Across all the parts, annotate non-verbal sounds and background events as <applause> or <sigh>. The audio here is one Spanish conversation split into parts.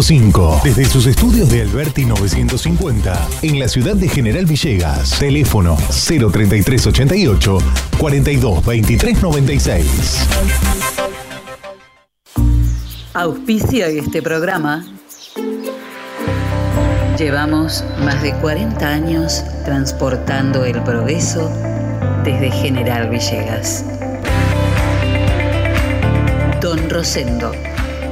100.5. Desde sus estudios de Alberti 950, en la ciudad de General Villegas. Teléfono 03388 42 23 96. Auspicia este programa. Llevamos más de 40 años transportando el progreso desde General Villegas. Don Rosendo,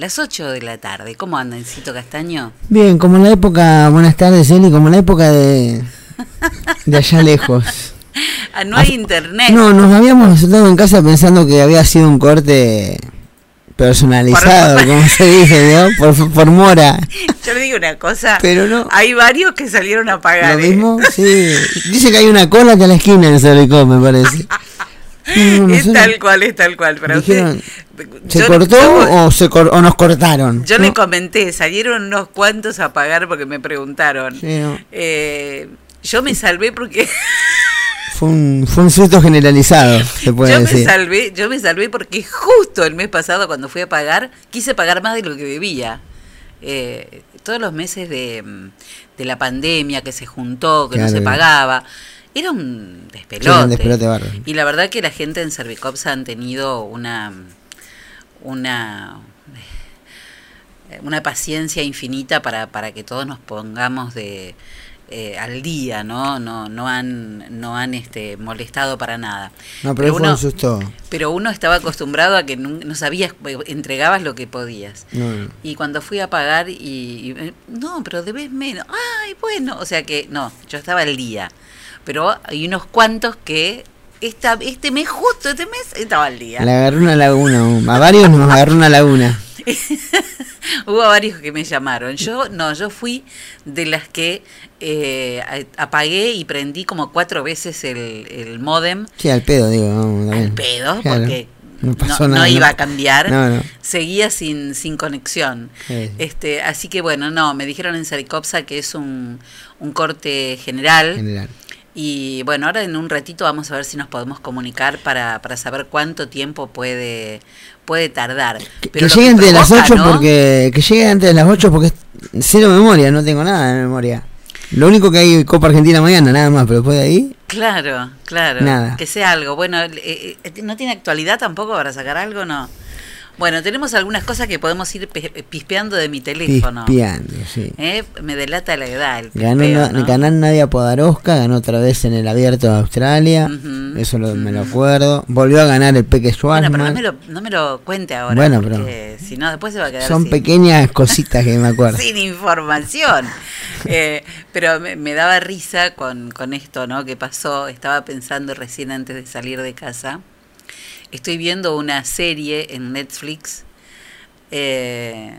las 8 de la tarde. ¿Cómo andan, Cito Castaño? Bien, como en la época, buenas tardes, Eli, como en la época de, de allá <laughs> lejos. Ah, no hay internet. No, nos habíamos sentado en casa pensando que había sido un corte personalizado, Por- como se dice, ¿no? Por, por Mora. Yo le digo una cosa, Pero no. hay varios que salieron a pagar. Lo ¿eh? mismo, sí. Dice que hay una cola que a la esquina en Salicó, me parece. <laughs> No, no es tal cual, es tal cual. Pero Dijeron, usted- ¿Se cortó o, se cor- o nos cortaron? Yo le comenté, salieron unos cuantos a pagar porque me preguntaron. Sí. Eh, yo me salvé porque <laughs> Fue un, fue un susto generalizado, se puede yo me decir. salvé, yo me salvé porque justo el mes pasado cuando fui a pagar quise pagar más de lo que debía. Eh, todos los meses de, mm, de la pandemia que se juntó, que no se pagaba, era un despelote. un despelote bárbaro. Y la verdad que la gente en Servicops han tenido una una una paciencia infinita para, para que todos nos pongamos de eh, al día, ¿no? No, no han, no han este, molestado para nada. No, pero, fue uno, un susto. pero uno estaba acostumbrado a que no, no sabías, entregabas lo que podías. No. Y cuando fui a pagar y, y, eh, no, pero debes menos. Ay, bueno, o sea que no, yo estaba al día. Pero hay unos cuantos que esta, este mes justo este mes estaba al día. Le agarró una laguna. A varios nos agarró una laguna. <laughs> Hubo varios que me llamaron. Yo no, yo fui de las que eh, apagué y prendí como cuatro veces el, el modem Sí, al pedo, digo. no, al pedo Claro. porque no, no, pasó no nada, iba a cambiar. No. Seguía sin, sin conexión. Sí. Este, así que bueno, no, me dijeron en Saricopsa que es un, un corte general General. Y bueno, ahora en un ratito vamos a ver si nos podemos comunicar para, para saber cuánto tiempo puede, puede tardar. Que, Pero que lleguen de las provoca, 8 ¿no? porque que lleguen antes de las 8 porque es cero memoria, no tengo nada de memoria. Lo único que hay Copa Argentina mañana, nada más, pero después de ahí, Claro, claro. Nada. Que sea algo. Bueno, eh, eh, ¿no tiene actualidad tampoco para sacar algo? No. Bueno, tenemos algunas cosas que podemos ir pe- pispeando de mi teléfono. pispeando, sí. ¿Eh? Me delata la edad. El Ganó pispeo, na- ¿no? ganó Nadia Podarosca, ganó otra vez en el abierto de Australia, eso lo- me lo acuerdo. Volvió a ganar el Peque Bueno, Schwarzman. pero no me, lo, no me lo cuente ahora. Bueno, pero- Si no, después se va a quedar Son sin, pequeñas cositas que me acuerdo. <laughs> sin información. Eh, pero me, me daba risa con, con esto, ¿no? Que pasó. Estaba pensando recién antes de salir de casa. Estoy viendo una serie en Netflix eh,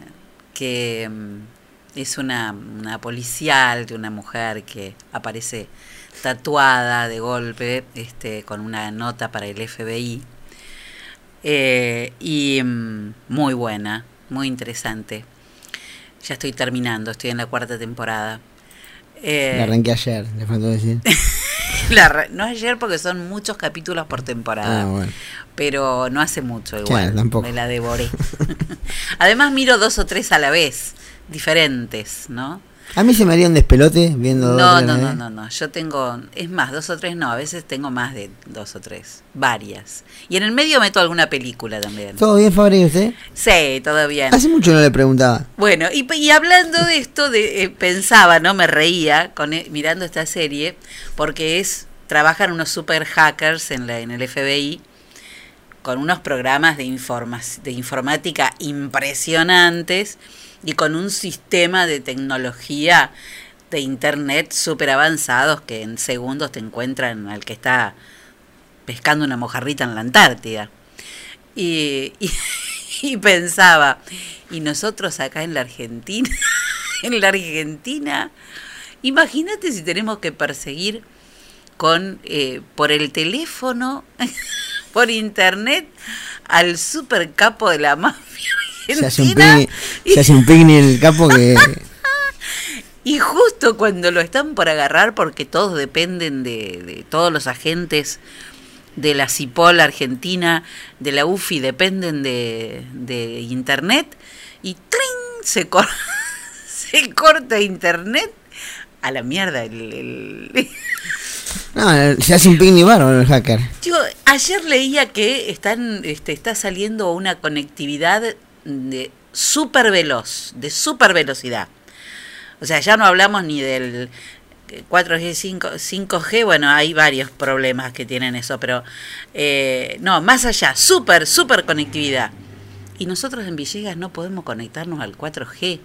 que mm, es una, policial de una mujer que aparece tatuada de golpe este, con una nota para el FBI. Eh, y mm, muy buena, muy interesante. Ya estoy terminando, estoy en la cuarta temporada. Eh, La arranqué ayer, le faltó decir. <laughs> la no ayer porque son muchos capítulos por temporada Ah, bueno. pero no hace mucho igual. Claro, tampoco. Me la devoré. <laughs> Además miro dos o tres a la vez, diferentes, ¿no? A mí se me haría un despelote viendo No, no, la no, no, no. Yo tengo, es más, dos o tres no, a veces tengo más de dos o tres, varias. Y en el medio meto alguna película también. ¿Todo bien, Fabri, usted? Sí, todo bien. Hace mucho no le preguntaba. Bueno, y, y hablando de esto, de, eh, pensaba, ¿no? Me reía con, e- mirando esta serie, porque es, trabajan unos super hackers en, la, en el FBI con unos programas de, informas, de informática impresionantes y con un sistema de tecnología de internet súper avanzados que en segundos te encuentran al que está pescando una mojarrita en la Antártida. Y, y, <laughs> y pensaba, y nosotros acá en la Argentina, <laughs> en la Argentina, imagínate si tenemos que perseguir con eh, por el teléfono, <laughs> por internet, al super capo de la mafia Se hace un picnic, se hace un picnic en el capo que... <laughs> Y justo cuando lo están por agarrar, porque todos dependen de, de todos los agentes de la CIPOL Argentina, de la UFI, dependen de, de Internet, y ¡trin! Se, cor- <laughs> se corta Internet a la mierda. El, el- <laughs> No, se hace un picnic bárbaro el hacker. Digo, ayer leía que están, este, está saliendo una conectividad de súper veloz, de súper velocidad. O sea, ya no hablamos ni del 4G, 5, 5G, bueno, hay varios problemas que tienen eso, pero eh, no, más allá, súper, súper conectividad. Y nosotros en Villegas no podemos conectarnos al 4G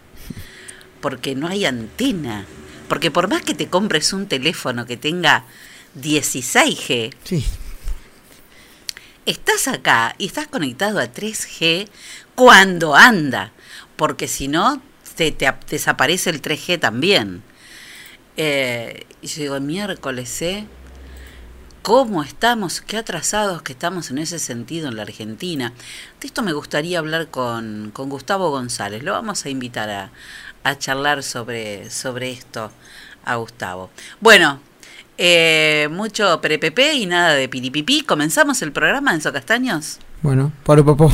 porque no hay antena. Porque por más que te compres un teléfono que tenga 16G, Sí. Estás acá y estás conectado a 3G cuando anda, porque si no, te, te ap- desaparece el 3G también. Eh, y yo digo, miércoles, ¿eh? ¿Cómo estamos? Qué atrasados que estamos en ese sentido en la Argentina. De esto me gustaría hablar con, con Gustavo González. Lo vamos a invitar a, a charlar sobre, sobre esto a Gustavo. Bueno, eh, mucho perepepe y nada de piripipí. ¿Comenzamos el programa, Enzo Castaños? Bueno, por popó.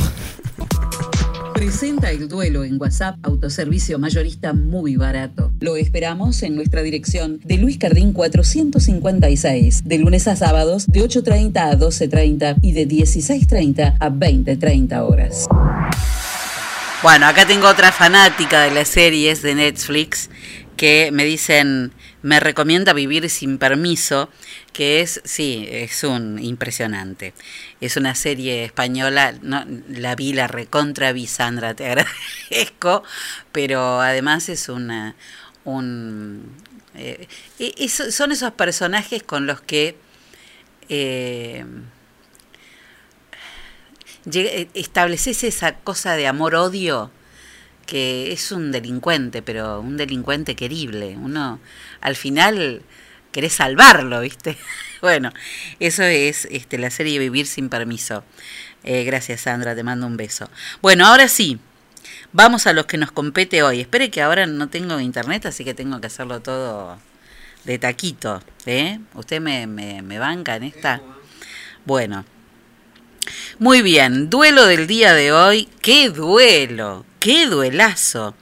Presenta el duelo en WhatsApp, autoservicio mayorista muy barato. Lo esperamos en nuestra dirección de Luis Cardín 456, de lunes a sábados de 8.30 a 12.30 y de 16.30 a 20.30 horas. Bueno, acá tengo otra fanática de las series de Netflix que me dicen, me recomienda vivir sin permiso, que es, sí, es un impresionante. Es una serie española, no, la vi, la recontra vi, Sandra, te <laughs> agradezco, pero además es una, un, eh, son esos personajes con los que eh, eh, estableces esa cosa de amor-odio que es un delincuente, pero un delincuente querible. Uno al final querés salvarlo, ¿viste? <laughs> Bueno, eso es este, la serie Vivir sin permiso. Eh, gracias, Sandra, te mando un beso. Bueno, ahora sí, vamos a los que nos compete hoy. Espere que ahora no tengo internet, así que tengo que hacerlo todo de taquito. ¿eh? ¿Usted me, me, me banca en esta? Bueno. Muy bien, duelo del día de hoy. ¡Qué duelo! ¡Qué duelazo!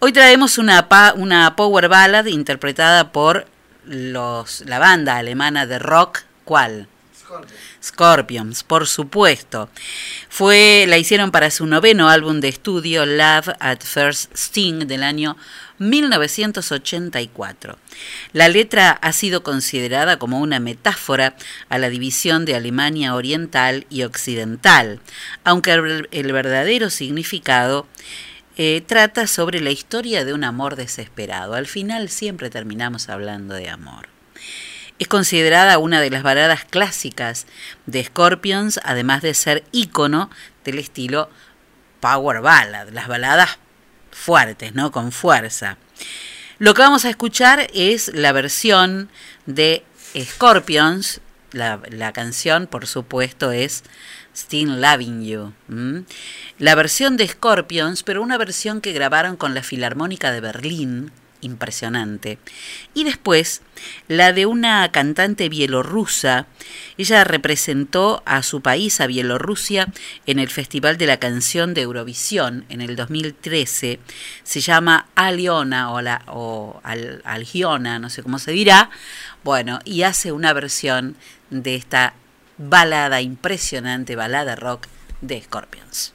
Hoy traemos una, una power ballad interpretada por los, la banda alemana de rock. ¿Cuál? Scorpions, por supuesto. Fue, la hicieron para su noveno álbum de estudio, Love at First Sting, del año 1984. La letra ha sido considerada como una metáfora a la división de Alemania Oriental y Occidental, aunque el, verdadero significado eh, trata sobre la historia de un amor desesperado. Al final siempre terminamos hablando de amor. Es considerada una de las baladas clásicas de Scorpions, además de ser ícono del estilo power ballad, las baladas fuertes, ¿no? Con fuerza. Lo que vamos a escuchar es la versión de Scorpions. La, canción, por supuesto, es Still Loving You. La versión de Scorpions, pero una versión que grabaron con la Filarmónica de Berlín, impresionante. Y después la de una cantante bielorrusa. Ella representó a su país, a Bielorrusia, en el Festival de la Canción de Eurovisión en el 2013. Se llama Aliona o, la, o Al, Algiona, no sé cómo se dirá. Bueno, y hace una versión de esta balada impresionante, balada rock de Scorpions.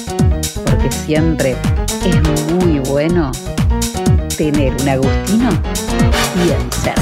Porque siempre es muy bueno tener un Agustino bien cerca.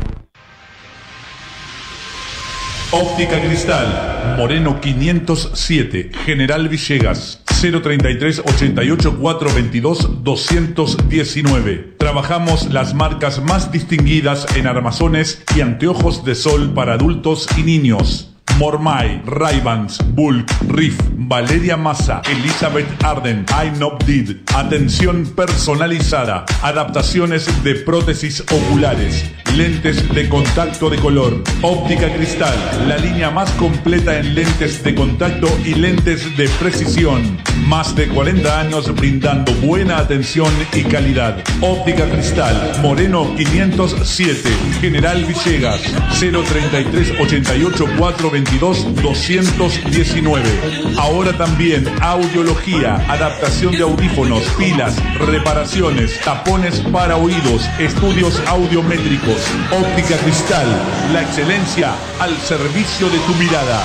Óptica Cristal, Moreno 507, General Villegas, 033 88 422 219. Trabajamos las marcas más distinguidas en armazones y anteojos de sol para adultos y niños. Mormai, Ray-Bans, Bulk, Riff, Valeria Massa, Elizabeth Arden, I Not Did. Atención personalizada, adaptaciones de prótesis oculares, lentes de contacto de color. Óptica Cristal, la línea más completa en lentes de contacto y lentes de precisión. Más de 40 años brindando buena atención y calidad. Óptica Cristal, Moreno 507, General Villegas, 033 88 422 219. Ahora también audiología, adaptación de audífonos, pilas, reparaciones, tapones para oídos, estudios audiométricos. Óptica Cristal, la excelencia al servicio de tu mirada.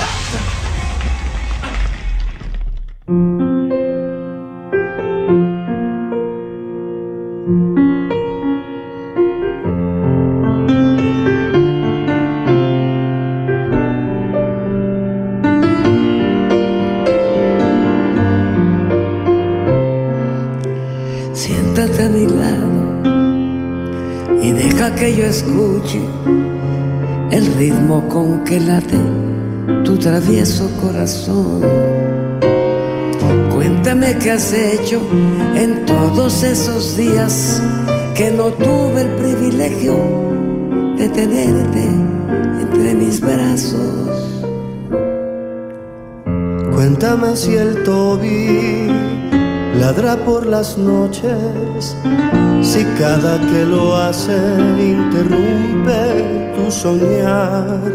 Escuche el ritmo con que late tu travieso corazón. Cuéntame qué has hecho en todos esos días que no tuve el privilegio de tenerte entre mis brazos. Cuéntame si el Toby ladra por las noches, si cada que lo hace interrumpe tu soñar.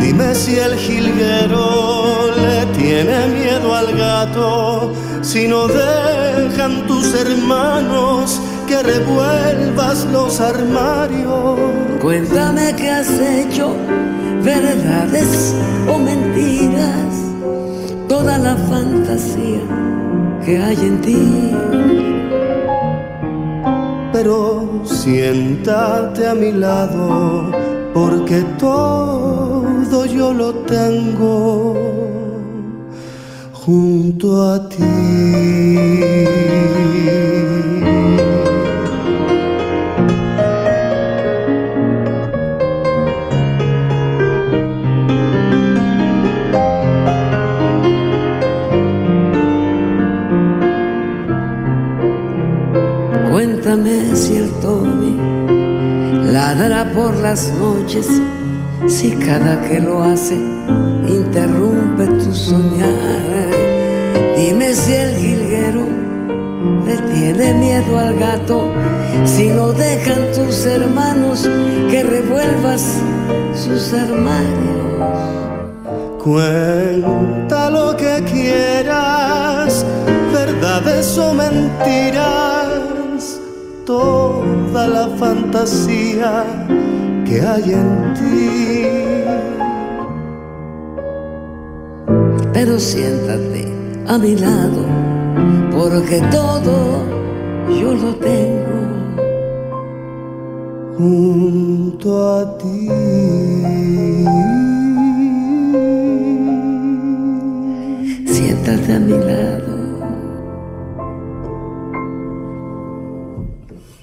Dime si el jilguero le tiene miedo al gato, si no dejan tus hermanos que revuelvas los armarios. Cuéntame qué has hecho, verdades o mentiras, toda la fantasía que hay en ti. Pero siéntate a mi lado, porque todo yo lo tengo junto a ti. Ladra por las noches, si cada que lo hace interrumpe tu soñar. Dime si el jilguero le tiene miedo al gato, si no dejan tus hermanos que revuelvas sus armarios. Cuenta lo que quieras, verdades o mentiras, toda la fantasía que hay en ti. Pero siéntate a mi lado, porque todo yo lo tengo junto a ti. Siéntate a mi lado.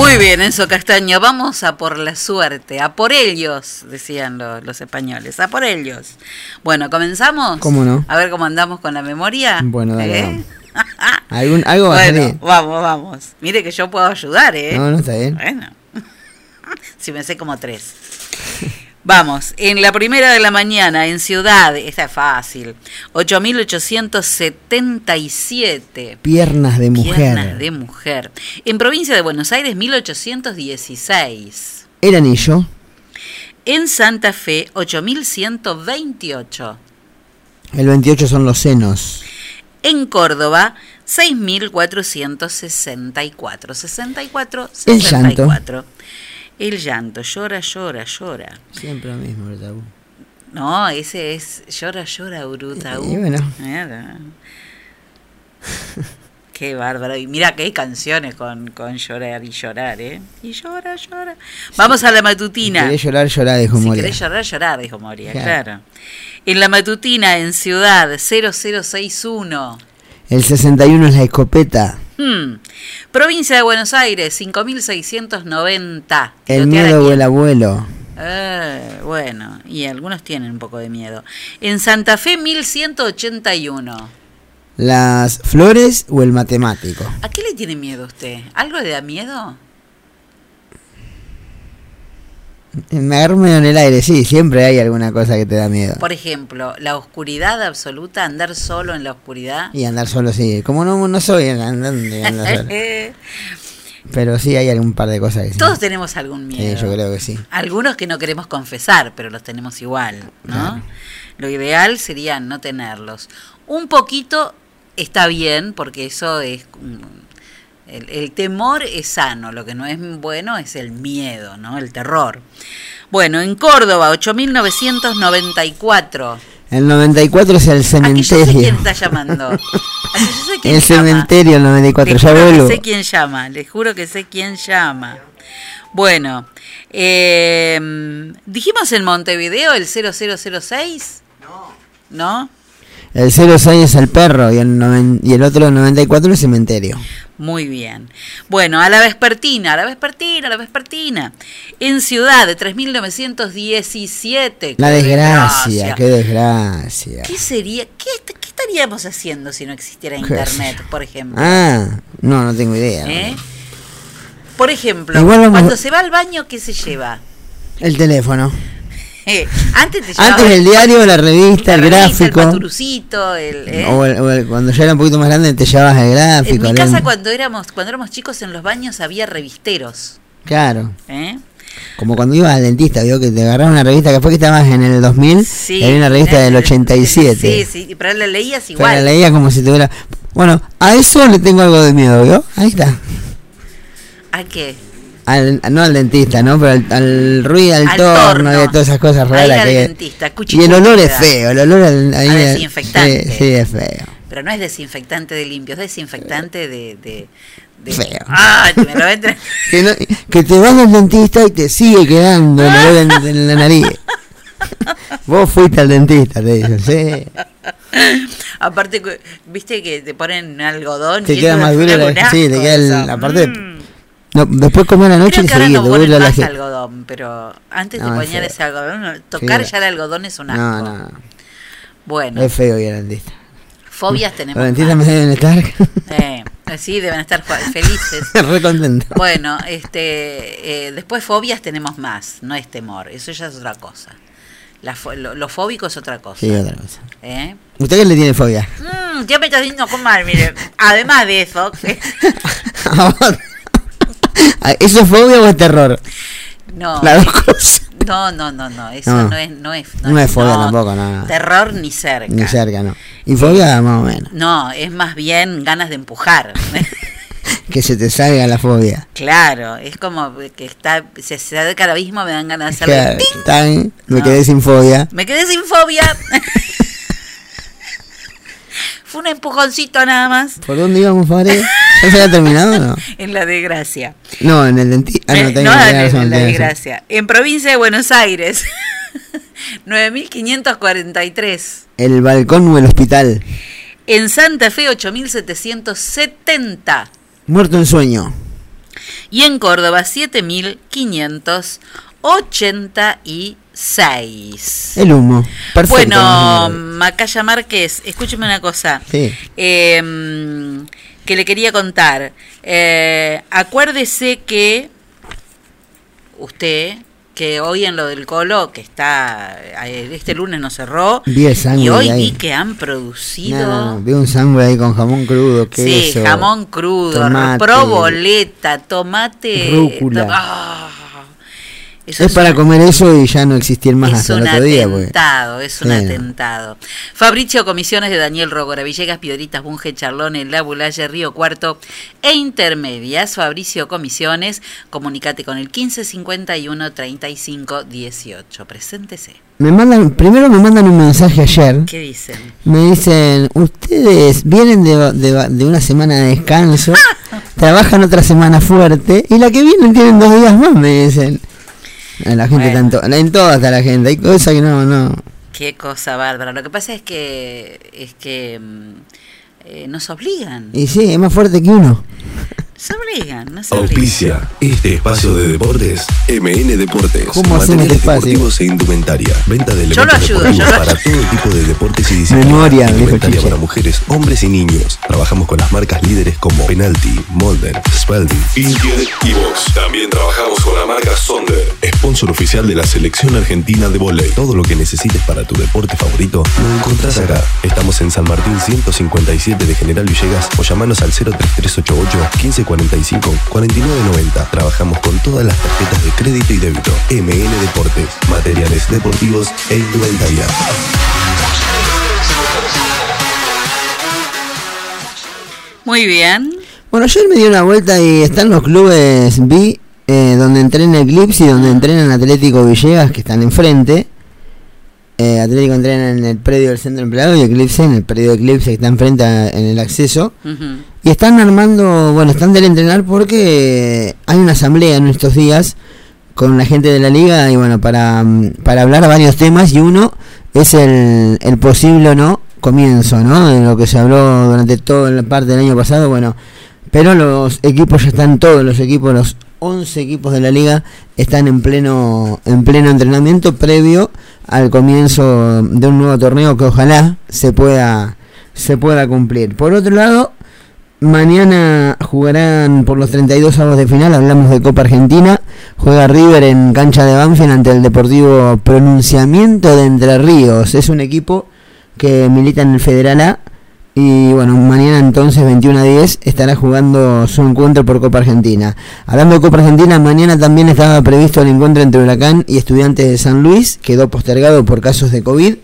Muy bien, Enzo Castaño, vamos a por la suerte, a por ellos, decían lo- los españoles, a por ellos. Bueno, ¿comenzamos? ¿Cómo no? A ver cómo andamos con la memoria. Bueno, dale, ¿Eh? <laughs> Algún, algo va a Bueno, salir. vamos, vamos. Mire que yo puedo ayudar, ¿eh? No, no está bien. Bueno, <laughs> si me sé como tres. <laughs> Vamos, en la primera de la mañana, en Ciudad, esta es fácil, 8.877. Piernas de mujer. Piernas de mujer. En provincia de Buenos Aires, 1816. El anillo. En Santa Fe, 8128. El 28 son los senos. En Córdoba, 6464. 64, El llanto. 64. El llanto. Llora, llora, llora. Siempre lo mismo, tabú. No, ese es llora, llora, Urutaú. Y bueno. Mira. <laughs> Qué bárbaro. Y mira que hay canciones con, con llorar y llorar, ¿eh? Y llora, llora. Vamos a la Si matutina. querés llorar, llorar, dijo Si Moria. querés llorar, llorar, dijo Moria, Claro. claro. En la matutina, en Ciudad 0061. El 61 es la escopeta. Hmm. Provincia de Buenos Aires, 5690. El miedo o el abuelo. Eh, bueno, y algunos tienen un poco de miedo. En Santa Fe, 1181. Las flores o el matemático. ¿A qué le tiene miedo usted? ¿Algo le da miedo? Me agarro medio en el aire, sí, siempre hay alguna cosa que te da miedo. Por ejemplo, la oscuridad absoluta, andar solo en la oscuridad. Y andar solo, sí. Como no, no soy andando, ando solo. Pero sí hay algún par de cosas que sí. Todos tenemos algún miedo. Sí, yo creo que sí. Algunos que no queremos confesar, pero los tenemos igual, ¿no? Claro. Lo ideal sería no tenerlos. Un poquito está bien, porque eso es... El, el temor es sano, lo que no es bueno es el miedo, ¿no? El terror. Bueno, en Córdoba, 8.994. El 94 es el Aquí yo sé quién cementerio. está llamando. Aquí yo sé <laughs> quién El llama. cementerio, el 94. Les Ya juro vuelvo. que sé quién llama, les juro que sé quién llama. Bueno, eh, dijimos en Montevideo el 0006. No. ¿No? El 06 es el perro y el, noven- y el otro 94 es cementerio. Muy bien. Bueno, a la vespertina, a la vespertina, a la vespertina. En Ciudad, 3.917. La ¡Qué desgracia, qué desgracia. ¿Qué sería? ¿Qué, qué estaríamos haciendo si no existiera ¿Qué internet, por ejemplo? Ah, no, no tengo idea. ¿Eh? Por ejemplo, vamos- cuando se va al baño, ¿qué se lleva? El teléfono. <laughs> Antes te Antes el diario, la revista, el revista, gráfico. el ¿eh? O, el- o cuando ya era un poquito más grande te llevabas el En gráfico. mi el- casa cuando éramos cuando éramos chicos en los baños había revisteros, Claro. ¿eh? Como cuando ibas al dentista, vio que te agarrabas una revista que después que estabas en el 2000, Sí. había una revista del 87. Sí, sí, pero la leías Pero igual. la leía como si tuviera... Bueno, a eso le tengo algo de miedo, ¿vio? Ahí está. ¿A qué? Al, no al dentista, ¿no? Pero al, al ruido, al, Al torno, torno. y a todas esas cosas raras que... dentista, y el olor es feo, el olor al, ahí A al- desinfectante. Sí, sí, es feo. Pero no es desinfectante de limpio, es desinfectante de, de, de- Feo. Ay, me lo <laughs> Que, no- que te vas al dentista y te sigue quedando el olor en, en la nariz. <laughs> Vos fuiste al dentista, te dicen, sí. Aparte, viste que te ponen algodón Te y queda más duro, la, sí, te queda el- la parte... Mm. No, después comer a la noche Creo y que ahora seguir, no ponen la más algodón, pero antes No, de poner ese algodón, tocar Sí. ya el algodón es un asco. No, no, no. Bueno, Es feo ir al dentista. fobias tenemos Los dentistas me deben estar Eh, sí, deben estar felices. <laughs> re contentos. Bueno, este, eh, después fobias tenemos más, no es temor, eso ya es otra cosa. La fo- lo, lo fóbico es otra cosa. Sí, otra cosa. ¿eh? ¿Usted qué le tiene fobia? Mm, ya me está haciendo comer, mire. Además de eso, <laughs> <laughs> ¿Eso es fobia o es terror? no, Las dos cosas. no, no, no, no, eso No. no, es, no es, No es fobia tampoco, no. Terror ni cerca. Ni cerca, no. Y fobia más o menos. No, es más bien ganas de empujar. <laughs> Que se te salga la fobia. claro, es como que está, se acerca al abismo, me dan ganas de hacerle Claro, me quedé sin fobia. Me quedé sin fobia. <laughs> Fue un empujoncito nada más ¿Por dónde íbamos, Fabre? ¿Ya se había terminado o no? <laughs> en la desgracia. No, en el dentista. Ah, Eh, no, tengo no, que en, razón, la desgracia. En provincia de Buenos Aires, <laughs> 9.543. El balcón o el hospital. En Santa Fe, 8.770. Muerto en sueño. Y en Córdoba, 7.586. El humo. Perfecto. Bueno, Macaya Márquez, escúcheme una cosa. Sí. eh, que le quería contar. Eh, acuérdese que usted, que hoy en lo del colo, que está, eh, este lunes no cerró, Vi el sangre y hoy ahí. vi que han producido... No, vi un sangre ahí con jamón crudo, Sí, jamón crudo, tomate, proboleta, tomate, Rúcula. to- ah, Eso es para un- comer eso y ya no existir más hasta el otro día. porque- atentado, es un atentado. Fabricio Comisiones de Daniel Rogora, Villegas, Piedritas, Bunge, Charlones, La Bulalle, Río Cuarto e Intermedias. Fabricio Comisiones, comunicate con el 1551 35 18. Preséntese. Me mandan, primero me mandan un mensaje ayer. ¿Qué dicen? Me dicen, ustedes vienen de, de- de una semana de descanso, <laughs> trabajan otra semana fuerte y la que viene tienen dos días más, me dicen. A La gente Bueno. tanto, en toda está la gente, hay cosas que no, no. Qué cosa bárbara. Lo que pasa es que es que mm, eh, nos obligan. Y sí, es más fuerte que uno. <laughs> Nos obligan, nos obligan. Auspicia este espacio de deportes MN Deportes. ¿Cómo Materiales este espacio? deportivos e indumentaria. Venta de Yo lo elementos ayudo, deportivos yo lo para todo tipo de deportes y disciplinas. Memoria, Indumentaria para mujeres, hombres y niños. Trabajamos con las marcas líderes como Penalty, Molden, Spalding, Intier y Box. También trabajamos con la marca Sonder, sponsor oficial de la selección argentina de volei. Todo lo que necesites para tu deporte favorito lo encontrás acá. Estamos en San Martín 157 de General Villegas o llamanos al 03388 1545 4990. Trabajamos con todas las tarjetas de crédito y débito. MN Deportes, materiales deportivos e indumentaria. Muy bien. Bueno, ayer me di una vuelta y están los clubes B, eh, donde entrena Eclipse y donde entrenan Atlético Villegas, que están enfrente. Eh, Atlético entrena en el predio del centro empleado y Eclipse en el predio de Eclipse que está enfrente a- en el acceso. Y están armando, bueno, están del entrenar porque hay una asamblea en estos días con la gente de la liga y bueno, para, para hablar varios temas y uno es el, posible no comienzo, ¿no? De lo que se habló durante toda la parte del año pasado, bueno, pero los equipos ya están todos los equipos, los 11 equipos de la liga están en pleno en pleno entrenamiento previo al comienzo de un nuevo torneo que ojalá se pueda se pueda cumplir. Por otro lado, Mañana jugarán por los 32 avos de final, hablamos de Copa Argentina. Juega River en cancha de Banfield ante el Deportivo Pronunciamiento de Entre Ríos. Es un equipo que milita en el Federal A. Y bueno, mañana entonces 21 a 10 estará jugando su encuentro por Copa Argentina. Hablando de Copa Argentina, mañana también estaba previsto el encuentro entre Huracán y Estudiantes de San Luis. Quedó postergado por casos de COVID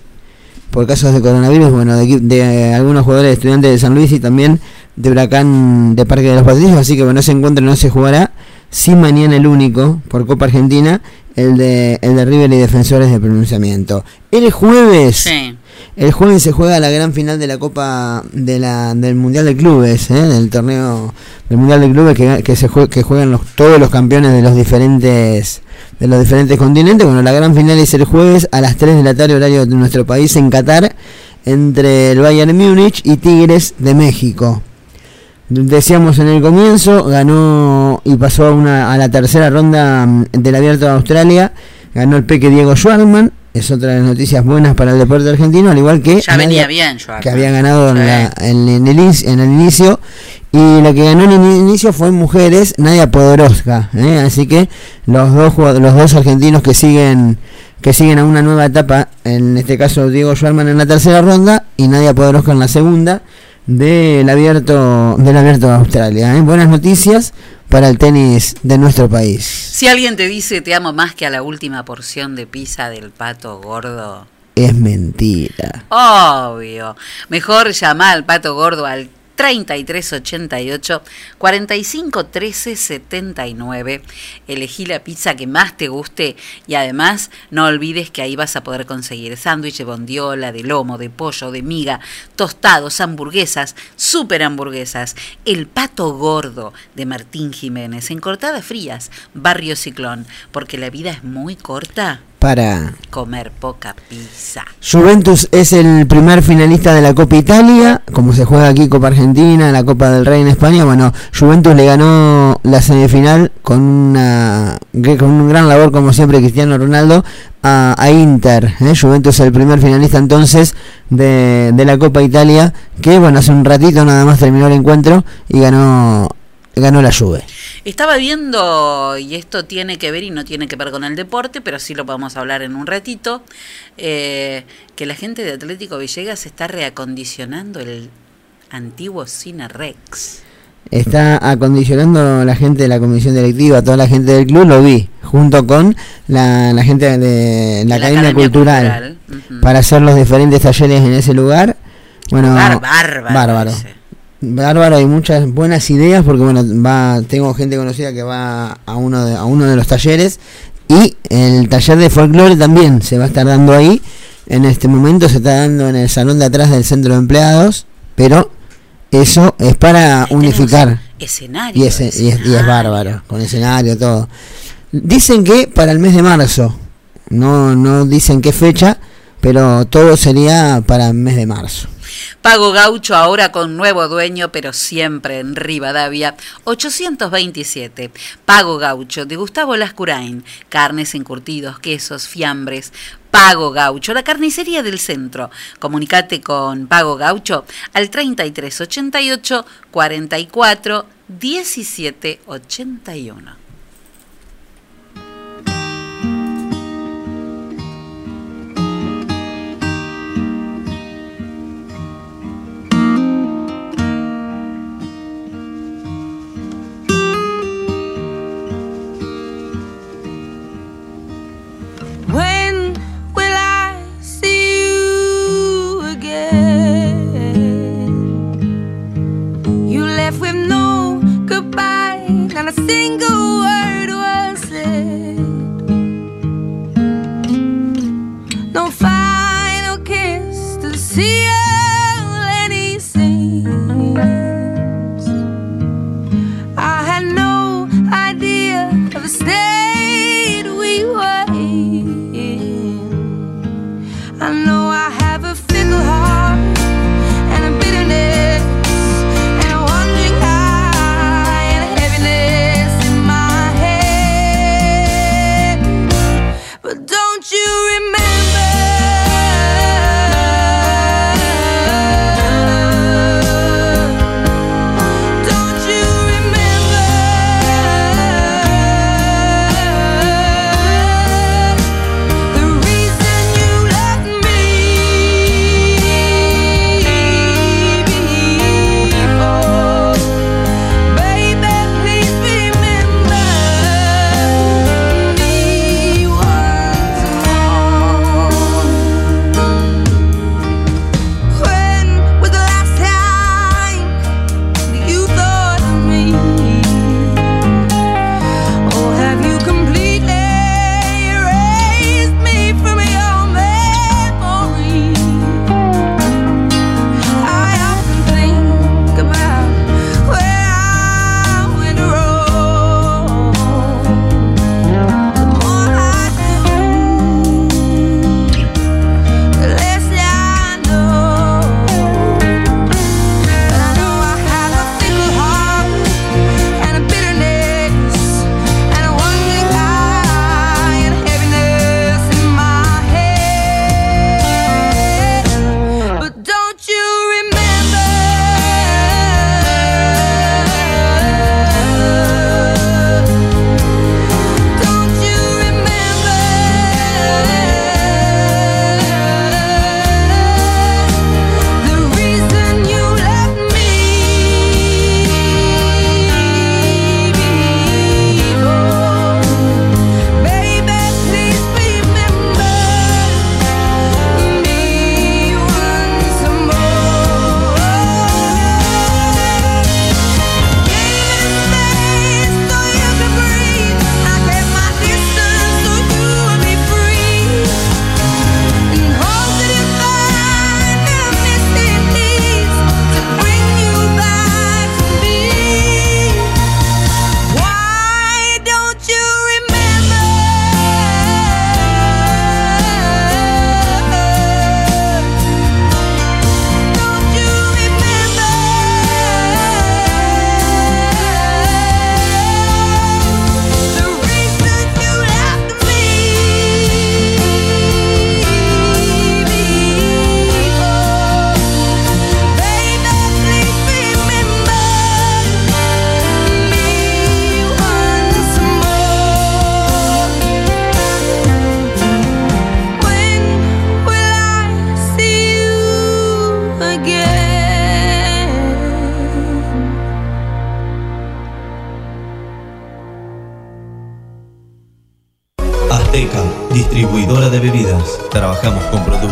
por casos de coronavirus, bueno, de, equi- de algunos jugadores de estudiantes de San Luis y también de Huracán de Parque de los Patricios, así que bueno, ese encuentro no se jugará, sí mañana el único, por Copa Argentina, el de, el de River y Defensores de Pronunciamiento. El jueves, Sí. el jueves se juega la gran final de la Copa de la, del Mundial de Clubes, ¿eh? del torneo del Mundial de Clubes que, que se jue- que juegan los, todos los campeones de los diferentes de los diferentes continentes. Bueno, la gran final es el jueves a las 3 de la tarde horario de nuestro país en Qatar entre el Bayern Múnich y Tigres de México. Decíamos en el comienzo, ganó y pasó a, una, a la tercera ronda mm, del Abierto de Australia, ganó el peque Diego Schwartzman, es otra de las noticias buenas para el deporte argentino, al igual que Ya venía bien, que había ganado en, la- en- en el, en el inicio. Y la que ganó en el inicio fue mujeres Nadia Podoroska ¿eh? así que los dos los dos argentinos que siguen que siguen a una nueva etapa en este caso Diego Schwarman en la tercera ronda y Nadia Podoroska en la segunda del abierto del abierto de Australia ¿eh? buenas noticias para el tenis de nuestro país Si alguien te dice te amo más que a la última porción de pizza del pato gordo, es mentira obvio. Mejor llama al pato gordo al 3388 45 13 79. Elegí la pizza que más te guste y además no olvides que ahí vas a poder conseguir sándwich de bondiola, de lomo, de pollo, de miga, tostados, hamburguesas, super hamburguesas. El pato gordo de Martín Jiménez en Cortadas Frías, Barrio Ciclón, porque la vida es muy corta. Para Comer poca pizza. Juventus es el primer finalista de la Copa Italia, como se juega aquí Copa Argentina, la Copa del Rey en España. Bueno, Juventus le ganó la semifinal con una con un gran labor como siempre Cristiano Ronaldo a, a Inter. ¿eh? Juventus es el primer finalista entonces de, de la Copa Italia, que bueno hace un ratito nada más terminó el encuentro y ganó ganó la Juve. Estaba viendo, y esto tiene que ver y no tiene que ver con el deporte, pero sí lo podemos hablar en un ratito, eh, que la gente de Atlético Villegas está reacondicionando el antiguo Cine Rex. está acondicionando la gente de la comisión directiva, toda la gente del club, lo vi, junto con la, la gente de la, La Academia, Academia Cultural, para hacer los diferentes talleres en ese lugar. Bueno, bárbaro bárbaro. ese. Bárbaro, hay muchas buenas ideas porque bueno, va tengo gente conocida que va a uno de, a uno de los talleres y el taller de folclore también se va a estar dando ahí. En este momento se está dando en el salón de atrás del centro de empleados, pero eso es para unificar Escenario. y, ese- y es, y es bárbaro, con escenario, todo. Dicen que para el mes de marzo, no, no dicen qué fecha, pero todo sería para el mes de marzo. Pago Gaucho ahora con nuevo dueño, pero siempre en Rivadavia, 827. Pago Gaucho de Gustavo Lascurain. Carnes encurtidos, quesos, fiambres. Pago Gaucho, la carnicería del centro. Comunicate con Pago Gaucho al 3388 44 17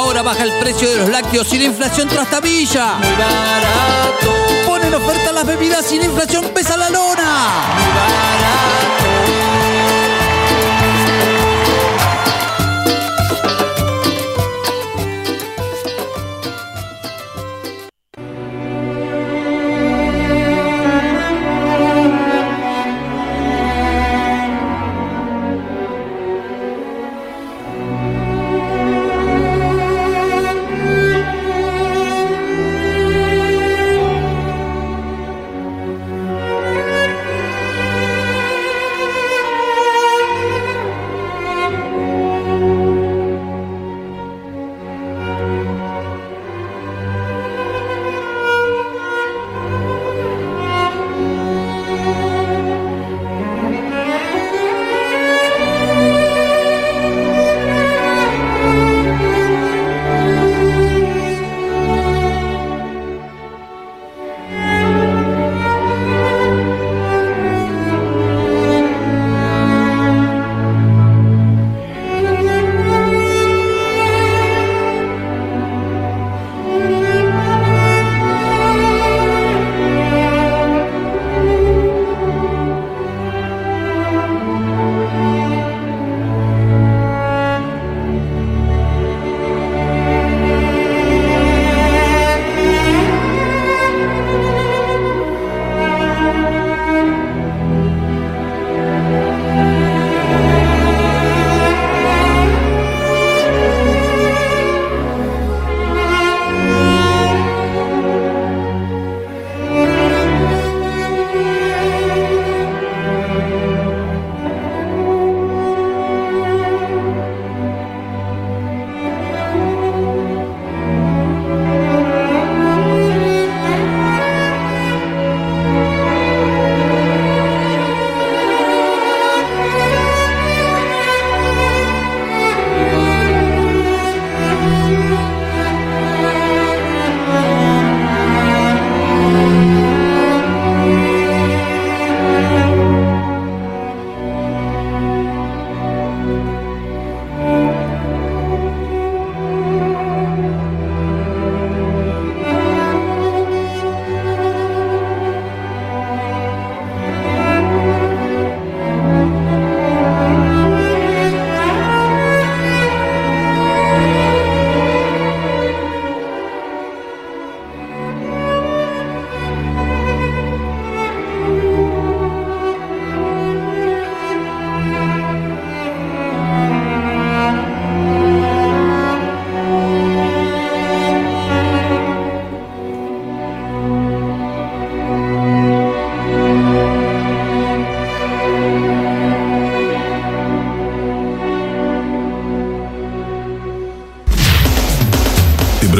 Ahora baja el precio de los lácteos y la inflación trastabilla. Muy barato. Ponen oferta las bebidas y la inflación pesa la lona. Te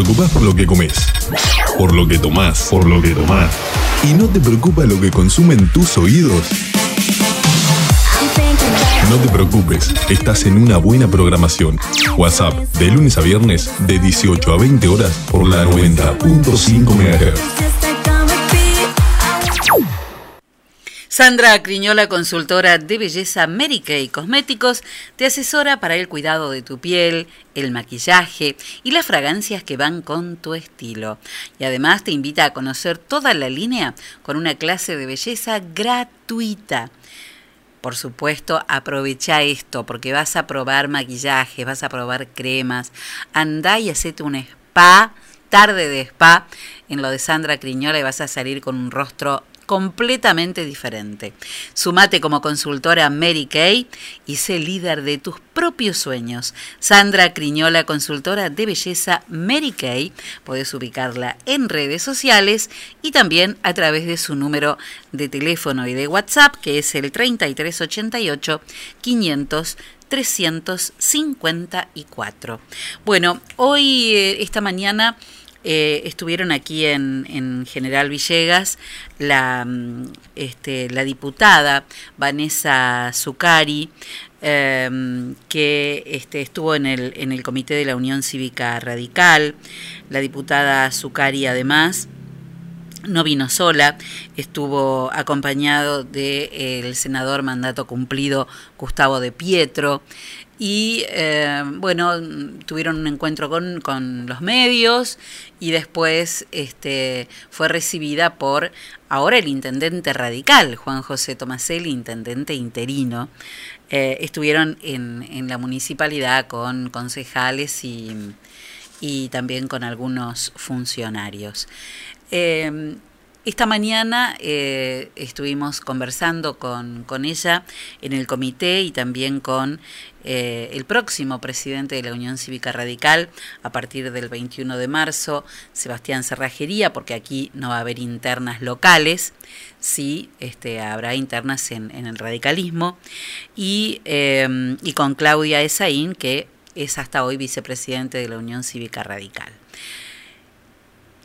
preocupas por lo que comes, por lo que tomás, por lo que tomás. Y no te preocupa lo que consumen tus oídos. No te preocupes, estás en una buena programación. WhatsApp, de lunes a viernes, de 18 a 20 horas por la 90.5 MHz. Sandra Criñola, consultora de belleza Mary Kay Cosméticos, te asesora para el cuidado de tu piel, el maquillaje y las fragancias que van con tu estilo. Y además te invita a conocer toda la línea con una clase de belleza gratuita. Por supuesto, aprovecha esto porque vas a probar maquillaje, vas a probar cremas. Andá y hacete un spa, tarde de spa, en lo de Sandra Criñola y vas a salir con un rostro completamente diferente. Sumate como consultora Mary Kay y sé líder de tus propios sueños. Sandra Criñola, consultora de belleza Mary Kay. Puedes ubicarla en redes sociales y también a través de su número de teléfono y de WhatsApp, que es el 3388 500 354. Bueno, hoy, eh, esta mañana, eh, estuvieron aquí en, en, General Villegas la, este, la diputada Vanessa Zucari, eh, que este, estuvo en el, en el comité de la Unión Cívica Radical. La diputada Zucari además no vino sola, estuvo acompañado del de, senador mandato cumplido Gustavo de Pietro y eh, bueno, tuvieron un encuentro con, con los medios y después este, fue recibida por ahora el intendente radical, Juan José Tomaselli, intendente interino. Eh, estuvieron en, en la municipalidad con concejales y, y también con algunos funcionarios. Eh, esta mañana eh, estuvimos conversando con, con, ella en el comité y también con eh, el próximo presidente de la Unión Cívica Radical a partir del 21 de marzo, Sebastián Cerrajería, porque aquí no va a haber internas locales, sí este, habrá internas en, el radicalismo, y, eh, y con Claudia Esaín, que es hasta hoy vicepresidente de la Unión Cívica Radical.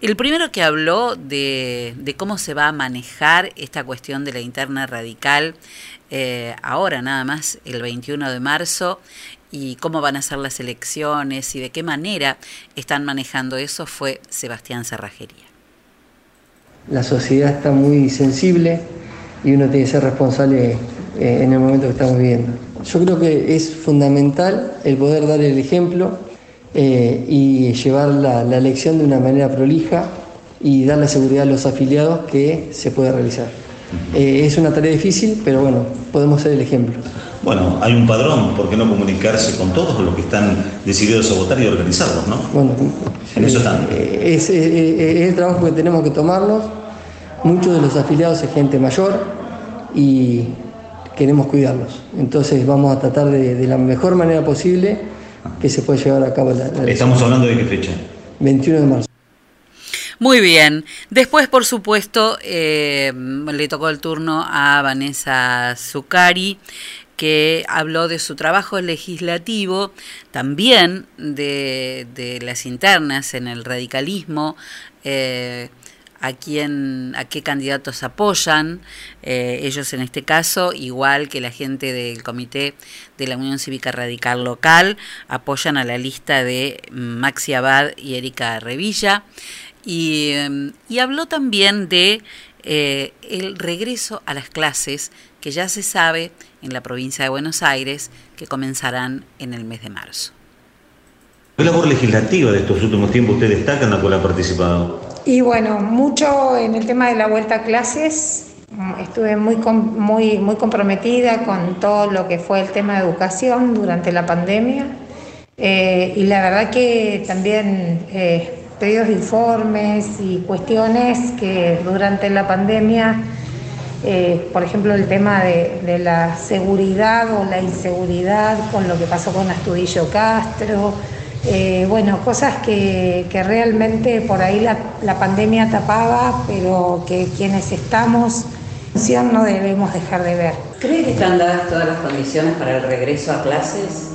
El primero que habló de, cómo se va a manejar esta cuestión de la interna radical eh, ahora nada más, el 21 de marzo, y cómo van a ser las elecciones y de qué manera están manejando eso fue Sebastián Cerrajería. La sociedad está muy sensible y uno tiene que ser responsable eh, en el momento que estamos viviendo. Yo creo que es fundamental el poder dar el ejemplo eh, y llevar la, la, elección de una manera prolija y dar la seguridad a los afiliados que se puede realizar. Eh, es una tarea difícil, pero bueno, podemos ser el ejemplo. Bueno, hay un padrón, ¿por qué no comunicarse con todos los que están decididos a votar y organizarlos, no? Bueno, en eso están. Eh, es, es, es el trabajo que tenemos que tomarnos. Muchos de los afiliados es gente mayor y queremos cuidarlos. Entonces vamos a tratar de, de la mejor manera posible que se pueda llevar a cabo la, la Estamos hablando de qué fecha? 21 de marzo. Muy bien. Después, por supuesto, eh, le tocó el turno a Vanessa Zucari, que habló de su trabajo legislativo, también de, de las internas en el radicalismo. Eh, a quién, a qué candidatos apoyan, eh, ellos en este caso, igual que la gente del comité de la Unión Cívica Radical Local, apoyan a la lista de Maxi Abad y Erika Revilla. Y, y habló también de eh, el regreso a las clases que ya se sabe en la provincia de Buenos Aires que comenzarán en el mes de marzo. ¿Qué labor legislativa de estos últimos tiempos usted destaca en la cual ha participado? Y bueno, mucho en el tema de la vuelta a clases. Estuve muy, muy, muy comprometida con todo lo que fue el tema de educación durante la pandemia. Eh, y la verdad que también eh, pedidos de informes y cuestiones que durante la pandemia, eh, por ejemplo, el tema de, de, la seguridad o la inseguridad con lo que pasó con Astudillo Castro, eh, bueno, cosas que, que, realmente por ahí la, la, pandemia tapaba, pero que quienes estamos no debemos dejar de ver. ¿Cree que están dadas todas las condiciones para el regreso a clases?